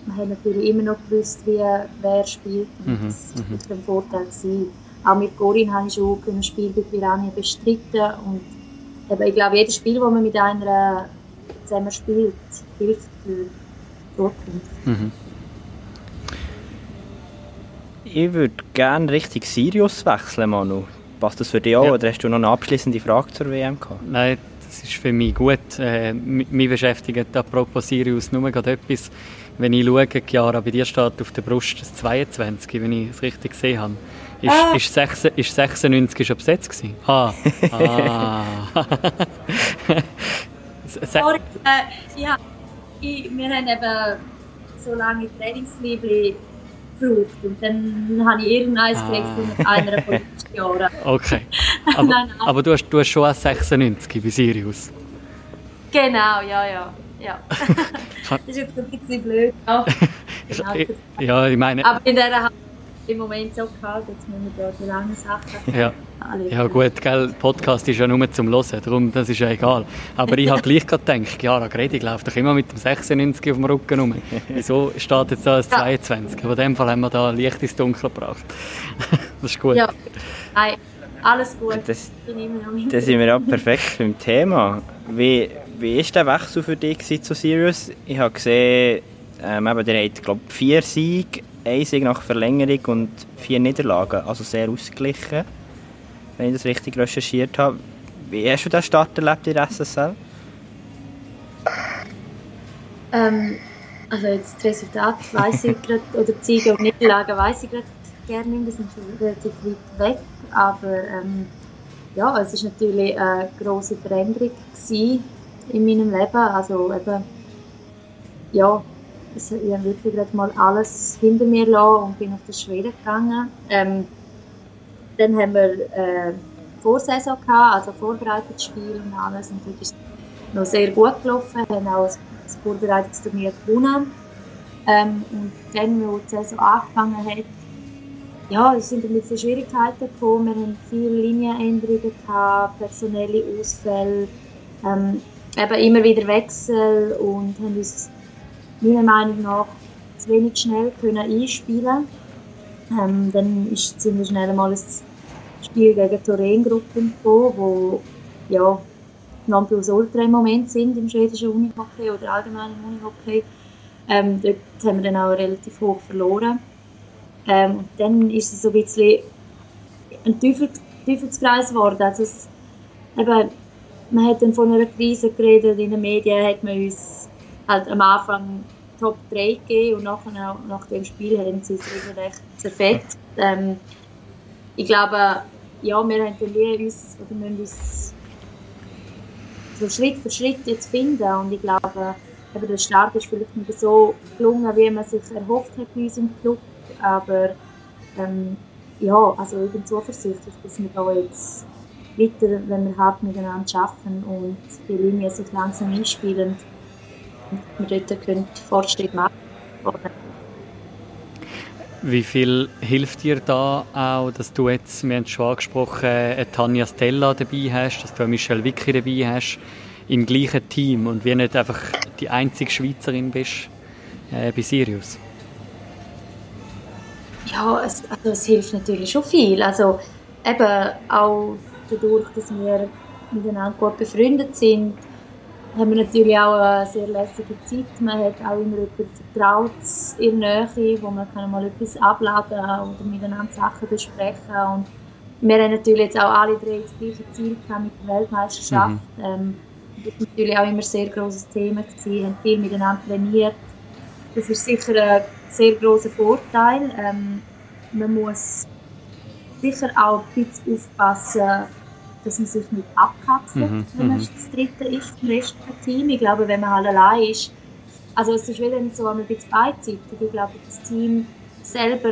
man hat natürlich immer noch gewusst, wie, wer spielt. Und mhm. Das war mhm. ein Vorteil. Gewesen. Auch mit Corinne habe ich schon ein Spiel bei Piranha bestritten. Und eben, ich glaube, jedes Spiel, das man mit einer zusammen spielt, hilft für die Zukunft. Mhm. Ich würde gerne Richtung Sirius wechseln, Manu. Passt das für dich auch ja. oder hast du noch eine abschließende Frage zur WM gehabt? Nein, das ist für mich gut. Äh, mich beschäftigt apropos Sirius nur gerade etwas. Wenn ich schaue, Chiara, bei dir steht auf der Brust das 22, wenn ich es richtig gesehen habe. Ist, ah. ist, 6, ist 96 schon besetzt gewesen? Ah. ah. Sorry, äh, ja, ich, wir haben eben so lange Trainingsliebli gebraucht und dann habe ich irgendeins ah. gekriegt mit einer von den Jahren. Okay, aber, nein, nein. aber du, hast, du hast schon 96 bei Sirius? Genau, ja, ja. ja. das ist jetzt ein bisschen blöd. Ja, ja ich meine... Aber in dieser im Moment so kalt, jetzt müssen wir da die langen Sachen ja. Ja gut, gell, Podcast ist ja nur zum Hören, darum das ist ja egal. Aber ich habe gleich gedacht, ja, Gredig läuft doch immer mit dem 96 auf dem Rücken rum. Wieso steht jetzt da das 22? Aber in dem Fall haben wir da Licht ins Dunkel gebracht. das ist gut. Ja, Nein, alles gut. Das, das sind wir ja perfekt beim Thema. Wie, wie war der Wechsel für dich zu Sirius? Ich habe gesehen, ähm, eben, ihr habt, glaube vier Siege ein nach Verlängerung und vier Niederlagen. Also sehr ausgeglichen, wenn ich das richtig recherchiert habe. Wie hast du den Start erlebt in der SSL? Ähm, also jetzt das Resultat weiß ich gerade, oder die Siege und Niederlagen weiß ich gerade gerne nicht, die sind schon relativ weit weg, aber ähm, ja, es war natürlich eine grosse Veränderung in meinem Leben, also eben, ja, also ich habe wirklich gerade mal alles hinter mir gelassen und bin auf die Schwede gegangen. Ähm, dann haben wir äh, Vorsaison gehabt, also Vorbereitungsspiel und alles. Und das ist noch sehr gut gelaufen. Wir haben auch das Vorbereitungsturnier gewonnen. Ähm, und dann, wo die Saison angefangen hat, ja, es sind ein bisschen Schwierigkeiten gekommen. Wir haben viele Linienänderungen gehabt, personelle Ausfälle, ähm, eben immer wieder Wechsel und haben uns meiner Meinung nach zu wenig schnell können einspielen ähm, Dann ist, wir schnell mal ein Spiel gegen Torengruppen gekommen, wo ja, Nonplusultra im Moment sind im schwedischen Unihockey oder allgemein im Unihockey. Ähm, dort haben wir dann auch relativ hoch verloren. Ähm, und dann ist es so ein bisschen ein Teufel, Teufelskreis geworden. Also es, eben, man hat dann von einer Krise geredet, in den Medien hat man uns halt am Anfang Top 3 gegeben und nachher, nach dem Spiel haben sie es recht zerfetzt. Ähm, ich glaube, ja, wir haben uns, oder müssen uns so Schritt für Schritt jetzt finden und ich glaube, eben der Start ist vielleicht nicht so gelungen, wie man sich erhofft hat bei uns im Club, aber ähm, ja, also ich bin zuversichtlich, dass wir da jetzt weiter, wenn wir hart miteinander arbeiten und die Linie sich langsam einspielen, wir dort können Fortschritt machen Wie viel hilft dir da auch, dass du jetzt, wir haben es schon angesprochen, eine Tanja Stella dabei hast, dass du eine Michelle Vicky dabei hast, im gleichen Team und wie nicht einfach die einzige Schweizerin bist äh, bei Sirius? Ja, es, also es hilft natürlich schon viel. Also eben auch dadurch, dass wir miteinander gut befreundet sind, haben wir natürlich auch eine sehr lässige Zeit. Man hat auch immer jemanden vertraut in der Nähe, wo man kann mal etwas abladen oder miteinander Sachen besprechen und wir haben natürlich jetzt auch alle drei das gleiche Ziel mit der Weltmeisterschaft. Mhm. Ähm, das war natürlich auch immer ein sehr grosses Thema. Wir haben viel miteinander trainiert. Das ist sicher ein sehr grosser Vorteil. Ähm, man muss sicher auch ein bisschen aufpassen, dass man sich nicht abkapselt, mhm. wenn man mhm. das Dritte ist vom restlichen Team. Ich glaube, wenn man halt allein ist, also es ist wieder so ein bisschen beidseitig. Ich glaube, das Team selber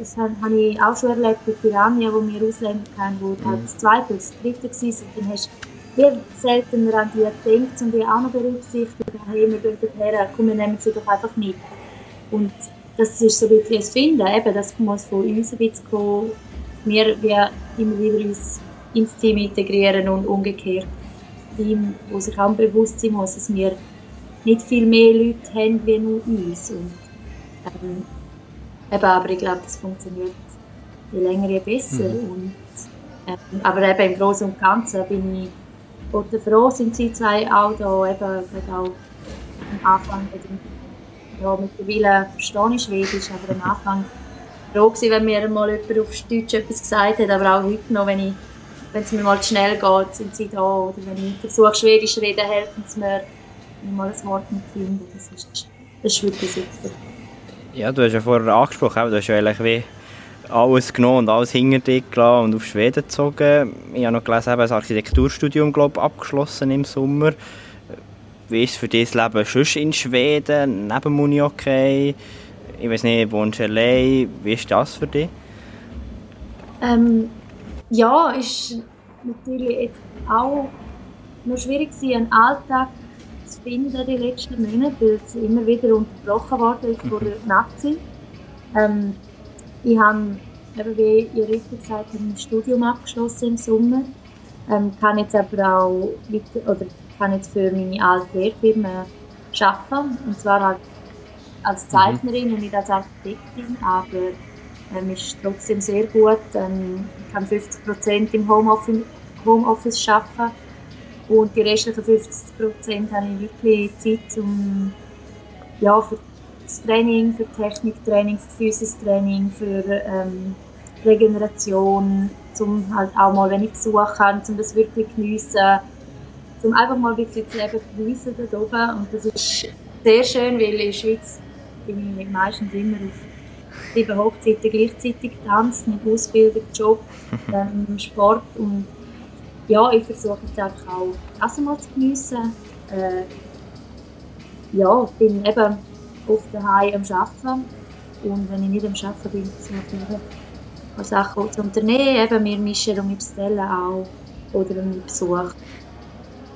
das habe ich auch schon erlebt in Piranha, wo wir Ausländer kennen, wo mhm. halt das zweite das dritte war. Und dann hast du viel seltener an die gedacht und die auch noch berücksichtigt. Hey, wir gehen dorthin, komm, wir nehmen sie doch einfach mit. Und das ist so ein bisschen das Finden, eben, das muss von uns ein bisschen kommen. Wir, wir immer wieder uns ins Team integrieren und umgekehrt. Team, wo sich auch bewusst sein muss, dass wir nicht viel mehr Leute haben wie nur uns. Und, ähm, eben, aber ich glaube, das funktioniert je länger, je besser. Mhm. Und, ähm, aber eben im Großen und Ganzen bin ich oder froh, sind sie zwei auch da, eben auch am Anfang, ja, mittlerweile verstehe ich Schwedisch, aber am Anfang froh gewesen, wenn mir mal jemand auf Deutsch etwas gesagt hat, aber auch heute noch, wenn ich wenn es mir mal zu schnell geht, sind sie da. Oder wenn ich versuche, Schwedisch zu reden, helfen sie mir, wenn ich mal ein Wort nicht finde. Das ist, das ist wirklich super. Ja, du hast ja vorher angesprochen, du hast ja eigentlich wie alles genommen und alles hinter dich gelassen und auf Schweden gezogen. Ich habe noch gelesen, das Architekturstudium glaub, abgeschlossen im Sommer. Wie ist für dich das Leben sonst in Schweden, neben Uni okay? Ich weiß nicht, wohnst du allein? Wie ist das für dich? Ähm, ja, ist natürlich jetzt auch noch schwierig gewesen, einen Alltag zu finden die letzten Monate, weil es immer wieder unterbrochen worden ist vor der Nazi. Ähm, ich habe, wie ihr richtig gesagt habt, ein Studium abgeschlossen im Sommer. Ähm, kann jetzt aber auch weiter, oder kann jetzt für meine alte Lehrfirma arbeiten. Und zwar halt als mhm. Zeichnerin mhm. und nicht als Architektin, aber ähm, ist trotzdem sehr gut. Ähm, ich kann 50 Prozent im Homeoffice, Homeoffice arbeiten und die restlichen 50 Prozent habe ich wirklich Zeit um, ja, für das Training, für Techniktraining, für Physistraining, für ähm, Regeneration, um halt auch mal, wenn ich Besuch habe, um das wirklich geniessen, um einfach mal ein bisschen das Leben geniessen da oben. Und das ist sehr schön, weil in der Schweiz bin ich meistens immer auf sieben Hochzeiten gleichzeitig tanzt, mit Ausbildung, Job, ähm, Sport und ja, ich versuche jetzt einfach auch das mal zu geniessen. Äh, ja, ich bin eben oft daheim am Arbeiten und wenn ich nicht am Arbeiten bin, versuche ich eben Sachen zu unternehmen. Eben, wir mischen um Bestellen auch oder um Besuch.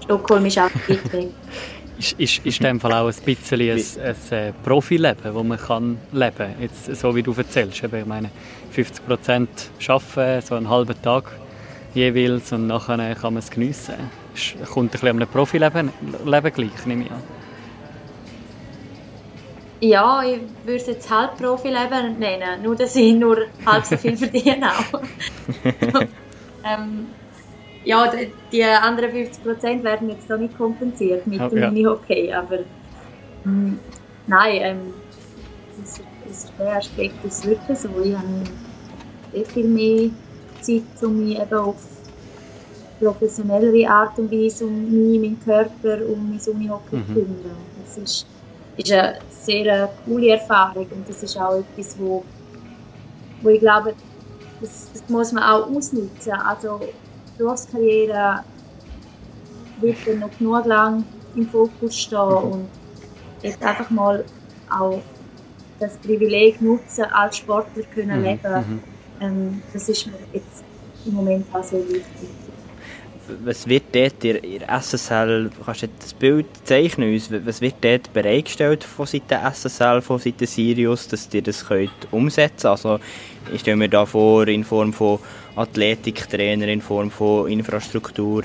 Stockholm ist auch weit weg. ist, ist, ist in dem Fall auch ein bisschen ein, ein, äh, Profileben, das man kann leben kann. Jetzt, so wie du erzählst. Ich meine, 50 Prozent arbeiten, so einen halben Tag jeweils und nachher kann man es geniessen. Es kommt ein bisschen an einem Profileben Leben gleich, nehme ich an. Ja, ich würde es jetzt halb Profileben nennen, nur dass ich nur halb so viel verdiene auch. ähm, ja, die anderen 50% werden jetzt da nicht kompensiert mit dem ja. Mini-Hockey, aber mh, hm, nein, ähm, das, das, der Aspekt ist wirklich so. Ich habe sehr viel mehr Zeit, um mich eben auf professionellere Art und Weise um mich, meinen Körper, um mein Unihockey mhm. zu kümmern. Das ist, ist eine sehr coole Erfahrung und das ist auch etwas, wo, wo ich glaube, das, das muss man auch ausnutzen. Also Berufskarriere wird dann noch genug lang im Fokus stehen mhm. und jetzt einfach mal auch das Privileg nutzen, als Sportler können mhm. leben. Mhm. Ähm, das ist mir jetzt im Moment auch sehr wichtig. Was wird dort in der SSL, kannst du das Bild zeichnen uns, was wird dort bereitgestellt von Seiten SSL, von Seiten Sirius, dass ihr das könnt umsetzen könnt? Also ich stelle mir da vor, in Form von Athletiktrainer, in Form von Infrastruktur.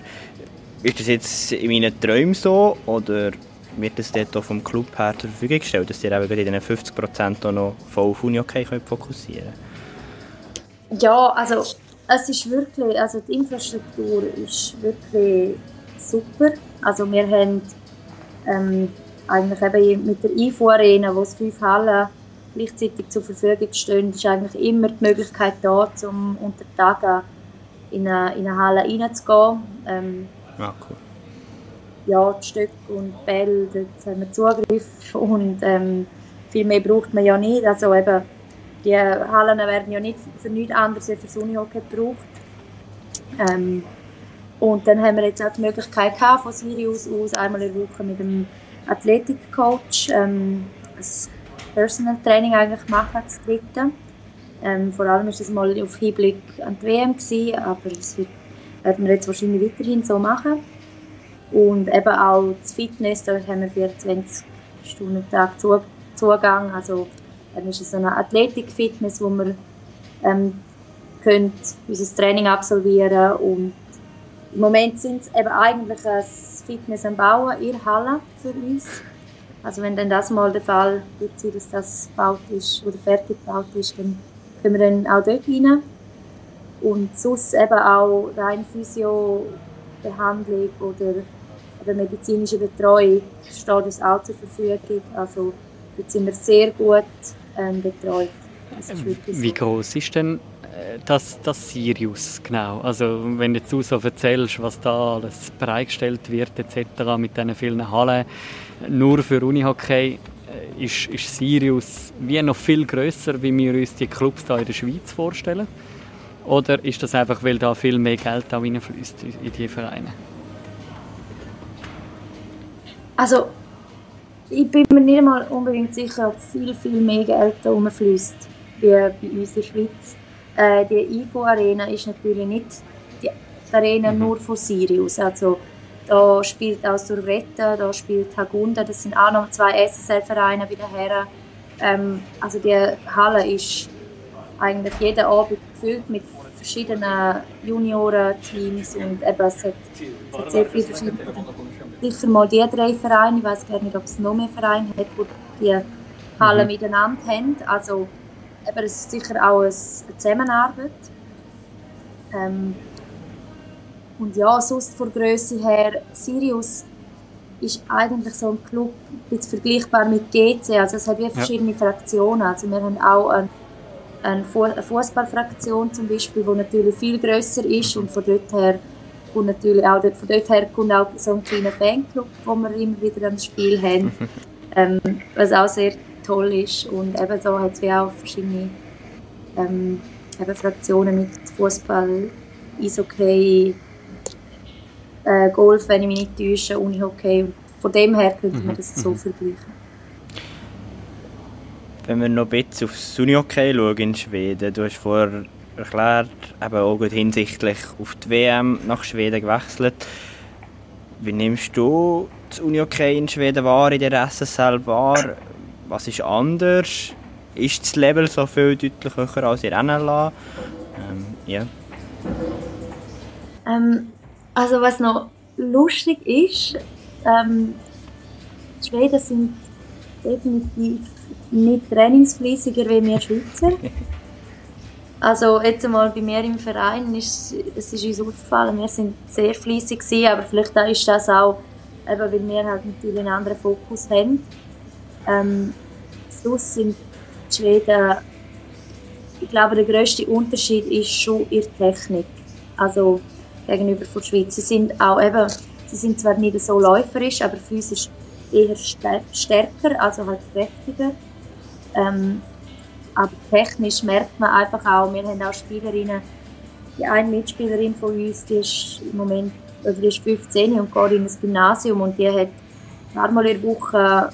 Ist das jetzt in meinen Träumen so oder wird das dort auch vom Club her zur Verfügung gestellt, dass ihr eben in diesen 50% auch noch voll auf Uni-Hockey fokussieren könnt? Ja, also es ist wirklich, also die Infrastruktur ist wirklich super. Also wir haben ähm, eigentlich eben mit der IFO-Arena, wo es fünf Hallen gleichzeitig zur Verfügung stehen, ist eigentlich immer die Möglichkeit da, um unter Tagen in eine, in eine Halle reinzugehen. Ähm, ja, cool. Ja, die Stöcke und Bälle, dort haben wir Zugriff und ähm, viel mehr braucht man ja nicht. Also eben, die Hallen werden ja nicht für nichts anderes als für Unihockey gebraucht. Ähm, und dann haben wir jetzt auch die Möglichkeit gehabt, von Sirius aus einmal in der Woche mit dem Athletikcoach ähm, Personal Training eigentlich machen, das dritte. Ähm, vor allem ist das mal auf Hinblick an die WM gewesen, aber das werden wir jetzt wahrscheinlich weiterhin so machen. Und eben auch das Fitness, da haben wir 24 Stunden am Tag Zugang. Also dann ist es eine Athletik-Fitness, wo wir ähm, können unser Training absolvieren und im Moment sind es eben eigentlich ein Fitness am Bauen in Halle für uns. Also wenn dann das mal der Fall wird, sein, dass das gebaut ist oder fertig gebaut ist, dann können wir dann auch dort rein. Und sonst eben auch rein Physio-Behandlung oder eben medizinische Betreuung steht uns auch zur Verfügung. Also dort sind wir sehr gut ähm, betreut. Wie groß ist denn äh, das, das Sirius genau? Also wenn du so erzählst, was da alles bereitgestellt wird etc. mit diesen vielen Hallen, nur für Unihockey, äh, ist, ist Sirius wie noch viel größer, wie wir uns die Clubs da in der Schweiz vorstellen? Oder ist das einfach, weil da viel mehr Geld reinfließt in die Vereine? Also ich bin mir nicht mal unbedingt sicher, ob viel, viel mehr Geld da rumfließt wie bei uns in der Schweiz. Äh, die IFO-Arena ist natürlich nicht die Arena mhm. nur von Sirius. Also, da spielt auch Survretta, da spielt Hagunda, das sind auch noch zwei SSL-Vereine bei den Herren. Ähm, also die Halle ist eigentlich jeden Abend gefüllt mit verschiedenen Junioren-Teams und eben es hat, es hat sehr viele verschiedene sicher mal die drei Vereine, ich weiß gar nicht, ob es noch mehr Vereine hat, die die Halle mhm. miteinander haben. Also eben, es ist sicher auch eine Zusammenarbeit. Ähm, und ja, sonst von Größe her, Sirius ist eigentlich so ein Club ein vergleichbar mit GC. Also es hat wie verschiedene ja. Fraktionen. Also wir haben auch eine, eine Fußballfraktion zum Beispiel, die natürlich viel größer ist und von dort her und natürlich auch dort, von dort her kommt auch so ein kleiner Fanclub, wo wir immer wieder am Spiel haben, ähm, was auch sehr toll ist. Und eben so hat es wie auch verschiedene ähm, eben Fraktionen mit Fußball, Eishockey, äh, Golf, wenn ich mich nicht täusche, Unihockey. Und von dem her könnte man mhm. das so mhm. vergleichen. Wenn wir noch ein bisschen aufs Unihockey schauen in Schweden, du hast vorher erklärt, eben auch gut hinsichtlich auf die WM nach Schweden gewechselt. Wie nimmst du das Unihockey in Schweden wahr, in der SSL wahr? Was ist anders? Ist das Level so viel deutlich höher als in NLA? Ähm, ja. Ähm, also was noch lustig ist, ähm, die Schweden sind definitiv nicht trainingsfleissiger wie wir Schweizer. Also jetzt einmal bei mir im Verein ist es ist uns aufgefallen, wir sind sehr fleissig gewesen, aber vielleicht ist das auch, eben, weil wir halt natürlich einen anderen Fokus haben. Ähm, sonst sind die Schweden, ich glaube, der grösste Unterschied ist schon ihre Technik. Also gegenüber der Schweiz. Sie sind auch eben, sie sind zwar nicht so läuferisch, aber physisch eher stärker, also halt kräftiger. Ähm, aber technisch merkt man einfach auch, wir haben auch Spielerinnen, die eine Mitspielerin von uns, die ist im Moment oder die ist 15 und geht in das Gymnasium und die hat einmal in der Woche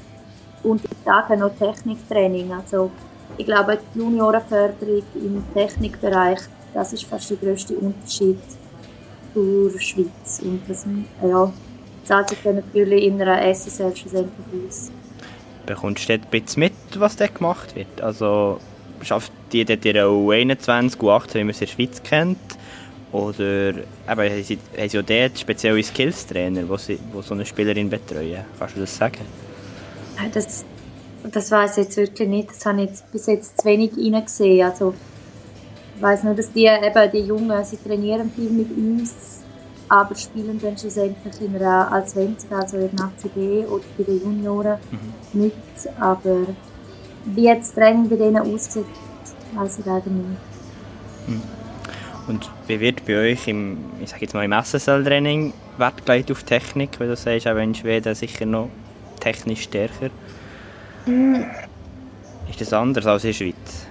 unter Tagen noch Techniktraining. Also ich glaube, die Juniorenförderung im Technikbereich, das ist fast der grösste Unterschied zur Schweiz. Und das ja, zahlt sich dann natürlich in einer SSL schlussendlich aus. Bekommst du ein bisschen mit, was dort gemacht wird? Also schafft die dort ihre U21, U18, wie man es in der Schweiz kennt? Oder eben, haben sie, haben sie auch dort spezielle Skills-Trainer, die, sie, die so eine Spielerin betreuen? Kannst du das sagen? Das, das weiß ich jetzt wirklich nicht. Das habe ich jetzt bis jetzt zu wenig gesehen. Also, weiß nur, dass die, eben, die Jungen, sie trainieren viel mit uns, aber spielen dann schlussendlich in einer als 20, also in der ACB oder bei den Junioren mhm. mit. Aber wie jetzt das Training bei denen aussieht, weiß ich leider nicht. Hm. Und wie wird bei euch im, ich sage jetzt mal im SSL-Training Wert gelegt auf Technik, weil du sagst, auch in Schweden sicher noch technisch stärker. Hm. Ist das anders als in der Schweiz?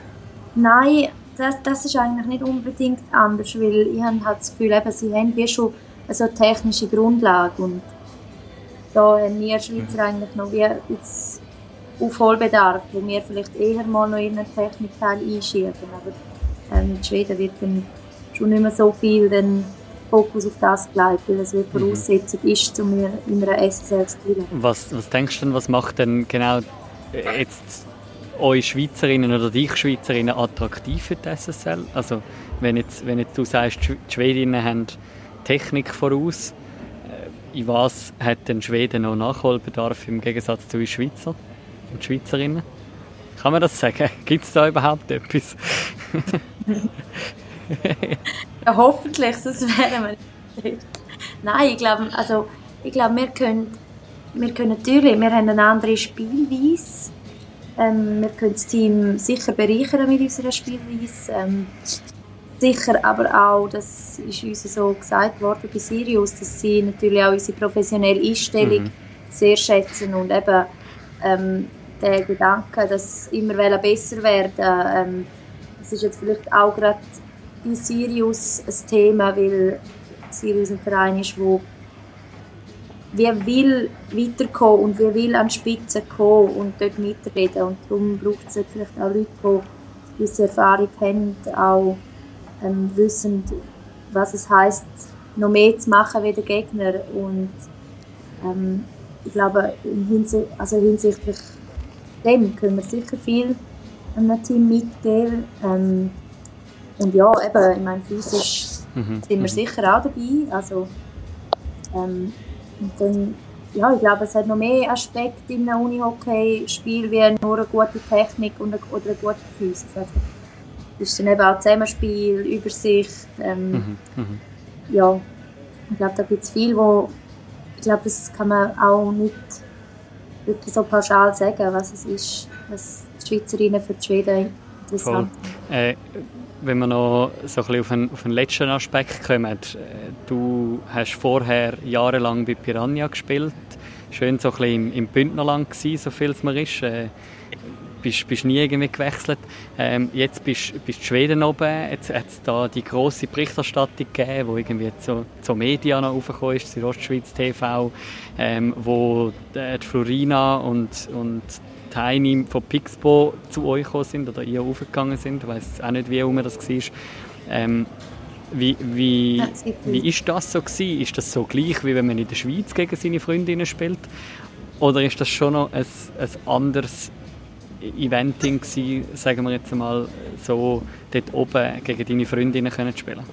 Nein, das, das ist eigentlich nicht unbedingt anders, weil ich habe halt das Gefühl, eben, sie haben wie schon eine technische Grundlage und da haben wir Schweizer mhm. eigentlich noch wie jetzt Aufholbedarf, wo wir vielleicht eher mal noch in einen Technikteil einschieben. Aber ähm, in Schweden wird dann schon nicht mehr so viel den Fokus auf das gelegt, weil es eine Voraussetzung mhm. ist, um in einer SSL zu spielen. Was, was denkst du denn, was macht denn genau jetzt euch Schweizerinnen oder dich Schweizerinnen attraktiv für die SSL? Also wenn jetzt, wenn jetzt du sagst, die Schwedinnen haben Technik voraus, äh, in was hat denn Schweden noch Nachholbedarf im Gegensatz zu uns Schweizer und Schweizerinnen? Kann man das sagen? Gibt es da überhaupt etwas? ja, hoffentlich, sonst wären wir nicht. Nein, ich glaube, also, ich wir können, wir können natürlich, wir haben eine andere Spielweise ähm, wir können das Team sicher bereichern mit unserer Spielweise. Ähm, sicher aber auch, das ist uns so gesagt worden bei Sirius, dass sie natürlich auch unsere professionelle Einstellung mhm. sehr schätzen und eben ähm, der Gedanke, dass immer besser werden ähm, das ist jetzt vielleicht auch gerade bei Sirius ein Thema, weil Sirius ein Verein ist, der wer will weiterkommen und wer will an die Spitze kommen und dort mitreden. Und darum braucht es vielleicht auch Leute, die diese Erfahrung haben, auch ähm, wissen, was es heißt, noch mehr zu machen wie der Gegner. Und ähm, ich glaube, hinsicht, also hinsichtlich dem können wir sicher viel einem Team mitgeben. Ähm, und ja, eben, ich meine, physisch mhm. sind wir mhm. sicher auch dabei. Also, ähm, und dann, ja, ich glaube, es hat noch mehr Aspekte in einem Unihockey-Spiel wie nur eine gute Technik und eine, oder eine gute Physis. Also, es ist dann eben auch Zusammenspiel, Übersicht. Ähm, mhm, mhm. Ja, ich glaube, da gibt es viel, wo ich glaube, das kann man auch nicht wirklich so pauschal sagen, was es ist, was die Schweizerinnen für die Schweden interessant äh, wenn wir noch so ein auf einen, auf den letzten Aspekt kommen. Du hast vorher jahrelang bei Piranha gespielt. Schön so ein bisschen im, im Bündnerland gewesen, so viel es mir ist. Äh, bist, bist nie irgendwie gewechselt. Ähm, jetzt bist du Schweden oben. Jetzt hat es da die grosse Berichterstattung gegeben, wo irgendwie zu, zur Media noch aufgekommen ist, die Ostschweiz TV, ähm, wo die Florina und, und Tiny von Pixbo zu euch gekommen sind oder ihr aufgegangen sind. Ich weiß auch nicht, wie rum das war. Ähm, wie, wie, wie ist das so gewesen? Ist das so gleich, wie wenn man in der Schweiz gegen seine Freundinnen spielt? Oder ist das schon noch ein, ein anderes Eventing gewesen, sagen wir jetzt mal, so dort oben gegen deine Freundinnen können spielen?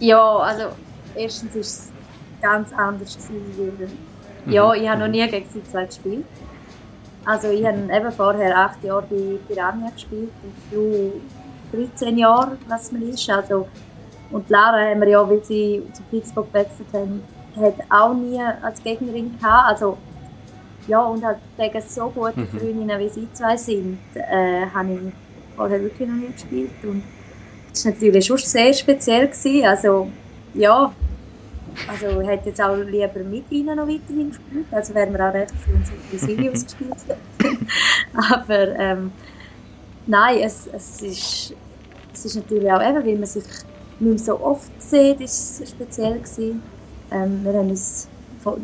Ja, also erstens ist es ganz anders gewesen, ja, mhm. ich habe noch nie gegen sie zwei gespielt. Also ich habe eben vorher acht Jahre bei Piranha gespielt und du 13 Jahre, was man ist. Also, und Lara haben wir ja, weil sie zu Pittsburgh gewechselt haben, hat auch nie als Gegnerin gehabt. Also, ja, und halt gegen so gute mhm. Freundinnen wie sie zwei sind, äh, habe ich vorher wirklich noch nie gespielt. Und das war natürlich schon sehr speziell. Gewesen. Also, ja, also hätte jetzt auch lieber mit ihnen noch weiterhin gespielt, also wären wir auch recht wenn sie Sirius gespielt hätten. Aber ähm, nein, es, es, ist, es ist natürlich auch eben, weil man sich nicht mehr so oft sieht, ist es speziell gewesen. Ähm, wir haben uns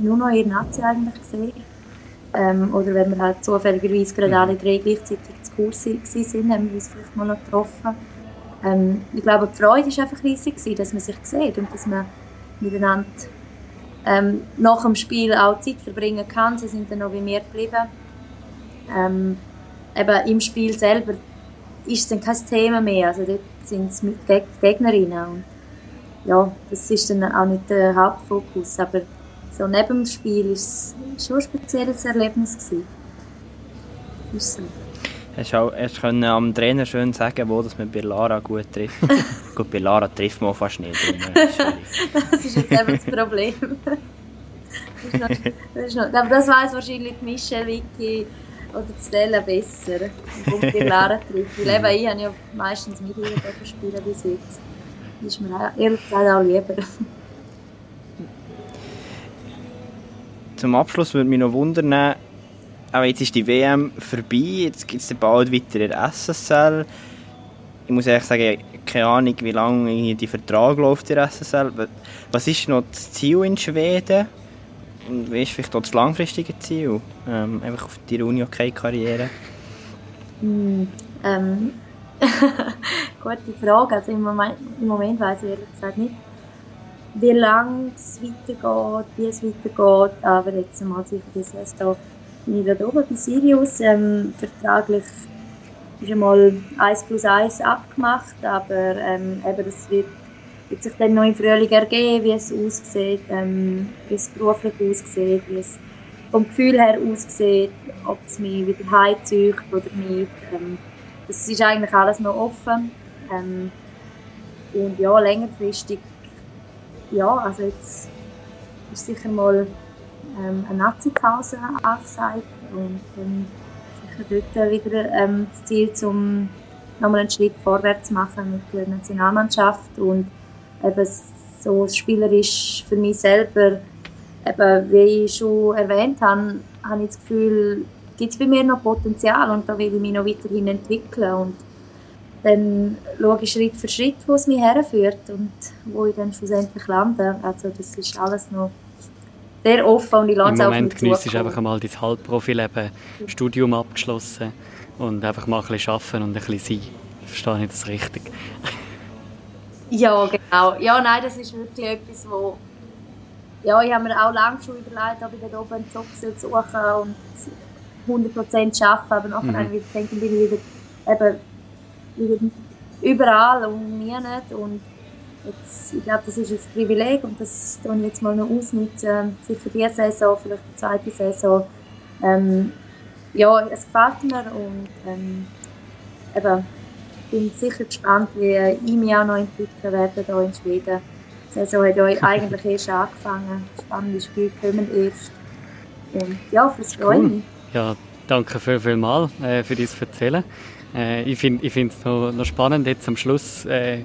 nur noch in Nazi eigentlich gesehen. Ähm, oder wenn wir halt zufälligerweise gerade alle drei gleichzeitig zu Kurs waren, haben wir uns vielleicht mal noch getroffen. Ähm, ich glaube, die Freude war einfach riesig, gewesen, dass man sich sieht und dass man miteinander ähm, nach dem Spiel auch Zeit verbringen kann. Sie sind dann noch bei mir geblieben. Ähm, eben im Spiel selber ist es dann kein Thema mehr. Also dort sind es mit Gegnerinnen. Und ja, das ist dann auch nicht der Hauptfokus. Aber so neben dem Spiel ist es schon ein spezielles Erlebnis gewesen. Ist so. Hast auch erst können am Trainer schön sagen, wo dass man bei Lara gut trifft. gut, bei Lara trifft man fast nicht. das ist jetzt eben das Problem. das ist noch, das ist noch, aber das weiß wahrscheinlich Michelle, Vicky oder Stella besser, wo bei Lara trifft. Weil eben, ich habe ja meistens mit ihr spielen bis jetzt. Das ist mir auch, ehrlich gesagt auch lieber. Zum Abschluss würde mich noch wundern, aber jetzt ist die WM vorbei, jetzt gibt es bald weiter in der SSL. Ich muss ehrlich sagen, keine Ahnung, wie lange die Vertrag läuft in der SSL. Was ist noch das Ziel in Schweden? wie ist vielleicht auch das langfristige Ziel? Ähm, einfach auf die Uni-Hockey-Karriere? Hm, ähm, gute Frage. Also im Moment, im Moment weiß ich ehrlich gesagt nicht, wie lange es weitergeht, wie es weitergeht. Aber jetzt mal sicher die Saison bin ich da oben bei Sirius. Ähm, vertraglich ist einmal 1 plus 1 abgemacht, aber ähm, eben, das wird, wird sich dann noch im Frühling ergeben, wie es aussieht, ähm, wie es beruflich aussieht, wie es vom Gefühl her aussieht, ob es mich wieder heimzieht oder nicht. Ähm, das ist eigentlich alles noch offen. Ähm, und ja, längerfristig, ja, also jetzt ist sicher mal ähm, eine Nazi-Pause angesagt und dann sicher dort wieder ähm, das Ziel, um nochmal einen Schritt vorwärts zu machen mit der Nationalmannschaft und eben so spielerisch für mich selber, eben, wie ich schon erwähnt habe, habe ich das Gefühl, gibt es bei mir noch Potenzial und da will ich mich noch weiterhin entwickeln und dann schaue ich Schritt für Schritt, wo es mich herführt und wo ich dann schlussendlich lande. Also das ist alles noch sehr offen und ich lasse es Im Moment genießt du einfach einmal dein Halbprofileben, Studium abgeschlossen und einfach mal ein bisschen arbeiten und ein bisschen sein. Verstehe ich das richtig? ja, genau. Ja, nein, das ist wirklich etwas, wo ja, ich habe mir auch lange schon überlegt, ob ich da oben einen Job suchen und 100% arbeiten, aber nachher mhm. denke ich, bin ich wieder, eben, wieder überall und nie nicht und Jetzt, ich glaube, das ist ein Privileg und das tue ich jetzt mal noch ausnutzen. Sicher diese Saison, vielleicht die zweite Saison. Ähm, ja, es gefällt mir und ähm, eben, bin sicher gespannt, wie ich mich auch noch entwickeln werde hier in Schweden. Die Saison hat ja eigentlich erst angefangen. Spannende Spiele kommen erst. Und ja, fürs cool. Freuen. Ja, danke viel, viel mal äh, für dein Erzählen. Äh, ich finde es noch, noch spannend, jetzt am Schluss äh,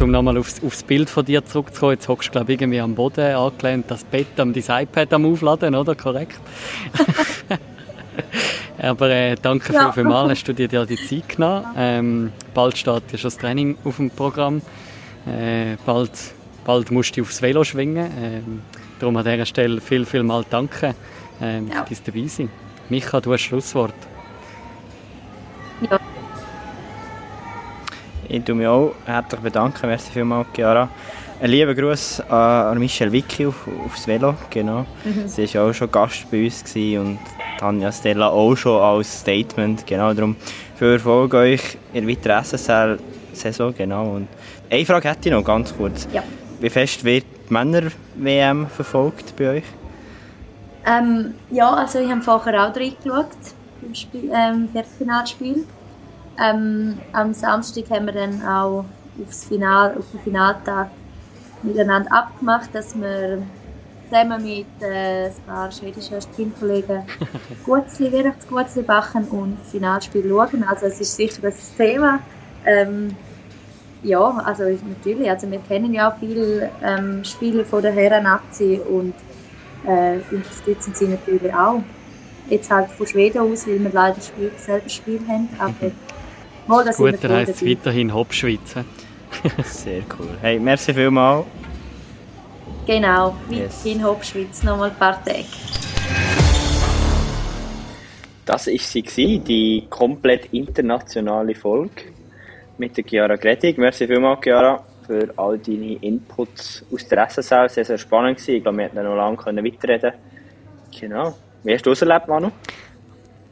um nochmal aufs, aufs Bild von dir zurückzukommen, jetzt hockst du glaube ich irgendwie am Boden angelehnt, das Bett am dein iPad am Aufladen, oder? Korrekt? Aber äh, danke ja. viel, viel hast du dir die Zeit genommen. Ähm, bald steht ja schon das Training auf dem Programm. Äh, bald, bald musst du aufs Velo schwingen. Ähm, darum an dieser Stelle viel, viel mal danke ähm, ja. für dein Dabeisein. Micha, du hast Schlusswort. Ja. Ich bedanke mich auch herzlich bedanken. Merci vielmals, Chiara. Ein lieber Gruß an Michelle Vicky auf, aufs Velo. Genau. Mhm. Sie war auch schon Gast bei uns und Tanja Stella auch schon als Statement. Genau darum viel Erfolg euch in der weiteren SSL-Saison. Genau. Und eine Frage hätte ich noch ganz kurz. Ja. Wie fest wird die Männer-WM verfolgt bei euch? Ähm, ja, also ich habe vorher auch reingeschaut im Spiel, ähm, Viertelfinalspiel. Ähm, am Samstag haben wir dann auch aufs Final, auf den Finaltag miteinander abgemacht, dass wir zusammen mit äh, ein paar schwedischen Teamkollegen Gutzli, Weihnachtsgutzli backen und das Finalspiel schauen. Also es ist sicher das Thema. Ähm, ja, also natürlich, also wir kennen ja auch viele ähm, Spieler von der Herren-Nazi und äh, unterstützen sie natürlich auch. Jetzt halt von Schweden aus, weil wir leider Spiel, selber Spiel haben, aber Mal, das Gut, dann heisst es weiterhin Hopschwitz. Sehr cool. Hey, merci vielmals. Genau, weiterhin yes. Hopschwitz, nochmal ein paar Tage. Das war sie, die komplett internationale Folge mit der Chiara Gredig. Merci vielmals, Chiara, für all deine Inputs aus der SSL. Sehr, sehr spannend gewesen. Ich glaube, wir hätten noch lange weiterreden können. Genau. Wie hast du es erlebt, Manu?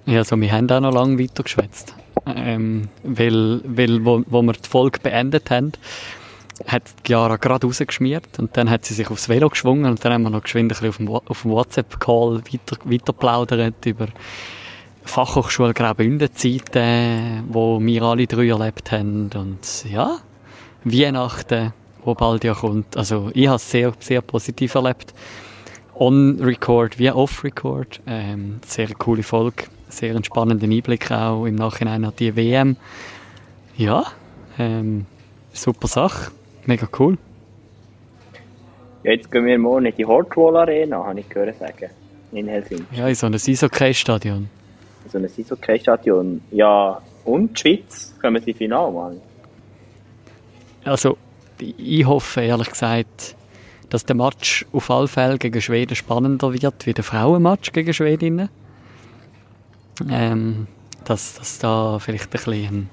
Ja, also wir haben auch noch lange weitergeschwätzt. Ähm, weil, weil wo, wo wir die Folge beendet haben, hat Chiara gerade rausgeschmiert und dann hat sie sich aufs Velo geschwungen und dann haben wir noch geschwind auf dem, auf dem WhatsApp-Call weiter, weiter plaudert über Fachhochschule Graubünden-Zeiten, wo wir alle drei erlebt haben und ja, Weihnachten, wo bald ja kommt. Also ich habe es sehr, sehr positiv erlebt. On-Record wie Off-Record. Ähm, sehr coole Folge sehr einen spannenden Einblick auch im Nachhinein an die WM. Ja, ähm, super Sache, mega cool. jetzt gehen wir morgen in die Hardwall Arena, habe ich gehört sagen, in Helsinki. Ja, in so ein Eishockey-Stadion. In so ein Eishockey-Stadion. Ja, und die Schweiz kommen sie Final, Mann. Also, ich hoffe ehrlich gesagt, dass der Match auf alle Fälle gegen Schweden spannender wird wie der Frauenmatch gegen Schwedinnen. Ähm, dass es da vielleicht ein bisschen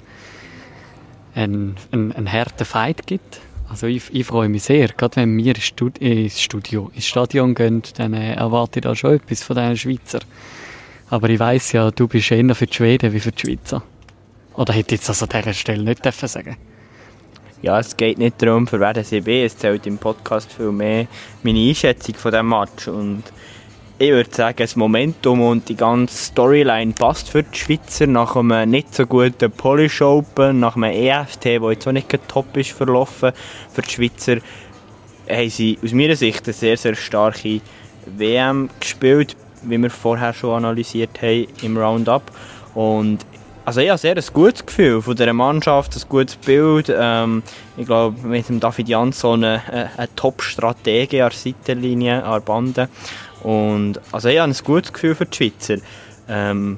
ein, ein, ein harten Fight gibt. Also ich, ich freue mich sehr. Gerade wenn wir ins Studio, ins, Stadion gehen, dann äh, erwarte ich da schon etwas von diesen Schweizer. Aber ich weiß ja, du bist eher für die Schweden wie für die Schweizer. Oder hätte ich also an dieser Stelle nicht dürfen sagen Ja, es geht nicht darum, für wer sie bin. Es zählt im Podcast viel mehr meine Einschätzung von diesem Match. Und ich würde sagen, das Momentum und die ganze Storyline passt für die Schweizer nach einem nicht so guten Polish Open, nach einem EFT, der jetzt auch nicht top ist verlaufen für die Schweizer, haben sie aus meiner Sicht eine sehr, sehr starke WM gespielt, wie wir vorher schon analysiert haben im Roundup. Und also ich habe sehr ein gutes Gefühl von dieser Mannschaft, ein gutes Bild. Ähm, ich glaube, mit dem David Jansson eine, eine Top-Strategie an der Seitenlinie, an der Bande. Und also ich habe ein gutes Gefühl für die Schweizer. Ähm,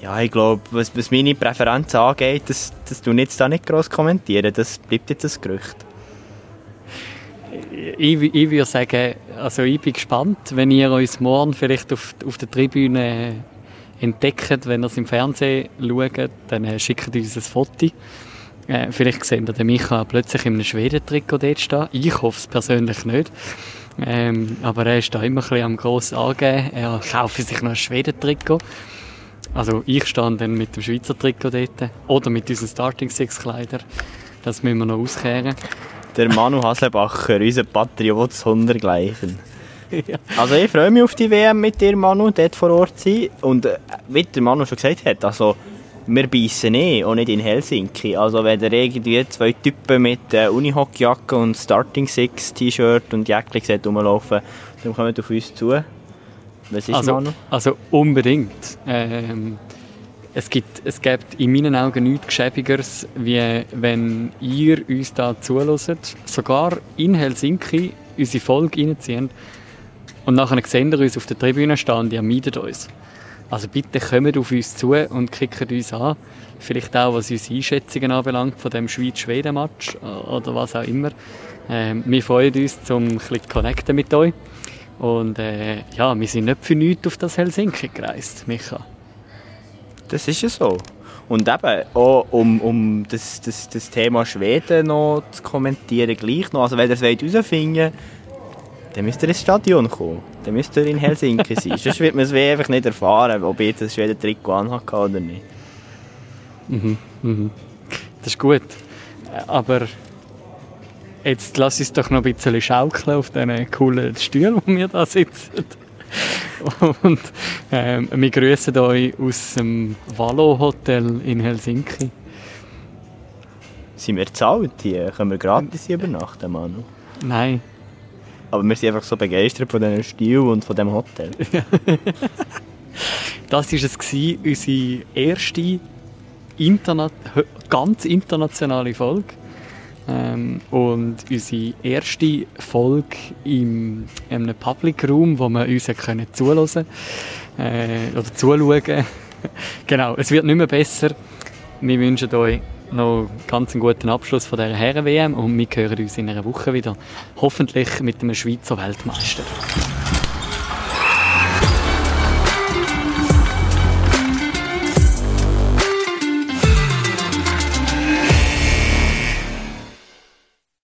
ja, ich glaube, was, was meine Präferenz angeht, das, das tun jetzt da nicht groß kommentieren. Das bleibt jetzt ein Gerücht. Ich, ich würde sagen, also ich bin gespannt, wenn ihr uns morgen vielleicht auf, auf der Tribüne entdeckt, wenn ihr es im Fernsehen schaut, dann äh, schickt uns ein Foto. Äh, vielleicht sehen ihr den Micha plötzlich in einem Schweden-Trikot dort stehen. Ich hoffe es persönlich nicht. Ähm, aber er ist da immer ein bisschen am gross angeben. Er kauft sich noch ein Schweden-Trikot. Also ich stand dann mit dem Schweizer Trikot dort. Oder mit unseren Starting Six Kleider. Das müssen wir noch auskehren. Der Manu Haslebacher, unser Patriot sondergleichen. ja. Also ich freue mich auf die WM mit dir, Manu, dort vor Ort zu sein. Und äh, wie der Manu schon gesagt hat, also wir beißen eh, auch nicht in Helsinki. Also wenn ihr irgendwie zwei Typen mit äh, Unihockeyjacke und Starting Six T-Shirt und Jäckchen seht rumlaufen, dann kommt auf uns zu. Was ist also, noch? Also unbedingt. Ähm, es, gibt, es gibt in meinen Augen nichts Geschäbigeres, wie wenn ihr uns da zulässt, sogar in Helsinki unsere Folge reinziehen und nachher sehen wir uns auf der Tribüne stehen und ihr meidet uns. Also bitte kommt auf uns zu und kickt uns an. Vielleicht auch, was unsere Einschätzungen anbelangt von dem Schweiz-Schweden-Match oder was auch immer. Ähm, wir freuen uns, um ein bisschen connecten mit euch. Und äh, ja, wir sind nicht für nichts auf das Helsinki gereist, Micha. Das ist ja so. Und eben, auch um, um das, das, das Thema Schweden noch zu kommentieren, gleich noch. Also wenn ihr es herausfinden wollt, dann müsst ihr ins Stadion kommen. Dann müsst ihr in Helsinki sein. Sonst wird man es einfach nicht erfahren, ob ich ein Schweden Trikot anhat oder nicht. Mhm, mhm. Das ist gut. Aber jetzt lass uns doch noch ein bisschen schaukeln auf diesen coolen Stühlen, wo wir da sitzen. Und ähm, wir grüßen euch aus dem Valo Hotel in Helsinki. Sind wir zahlt hier? Können wir gratis hier übernachten, Manu? Nein. Aber wir sind einfach so begeistert von diesem Stil und von diesem Hotel. das war es, unsere erste interna ganz internationale Folge. Ähm, und unsere erste Folge im, in einem Public Room, wo wir uns können zuhören äh, oder zuschauen. genau, es wird nicht mehr besser. Wir wünschen euch noch ganz einen guten Abschluss von dieser Herren-WM und wir hören uns in einer Woche wieder. Hoffentlich mit einem Schweizer Weltmeister.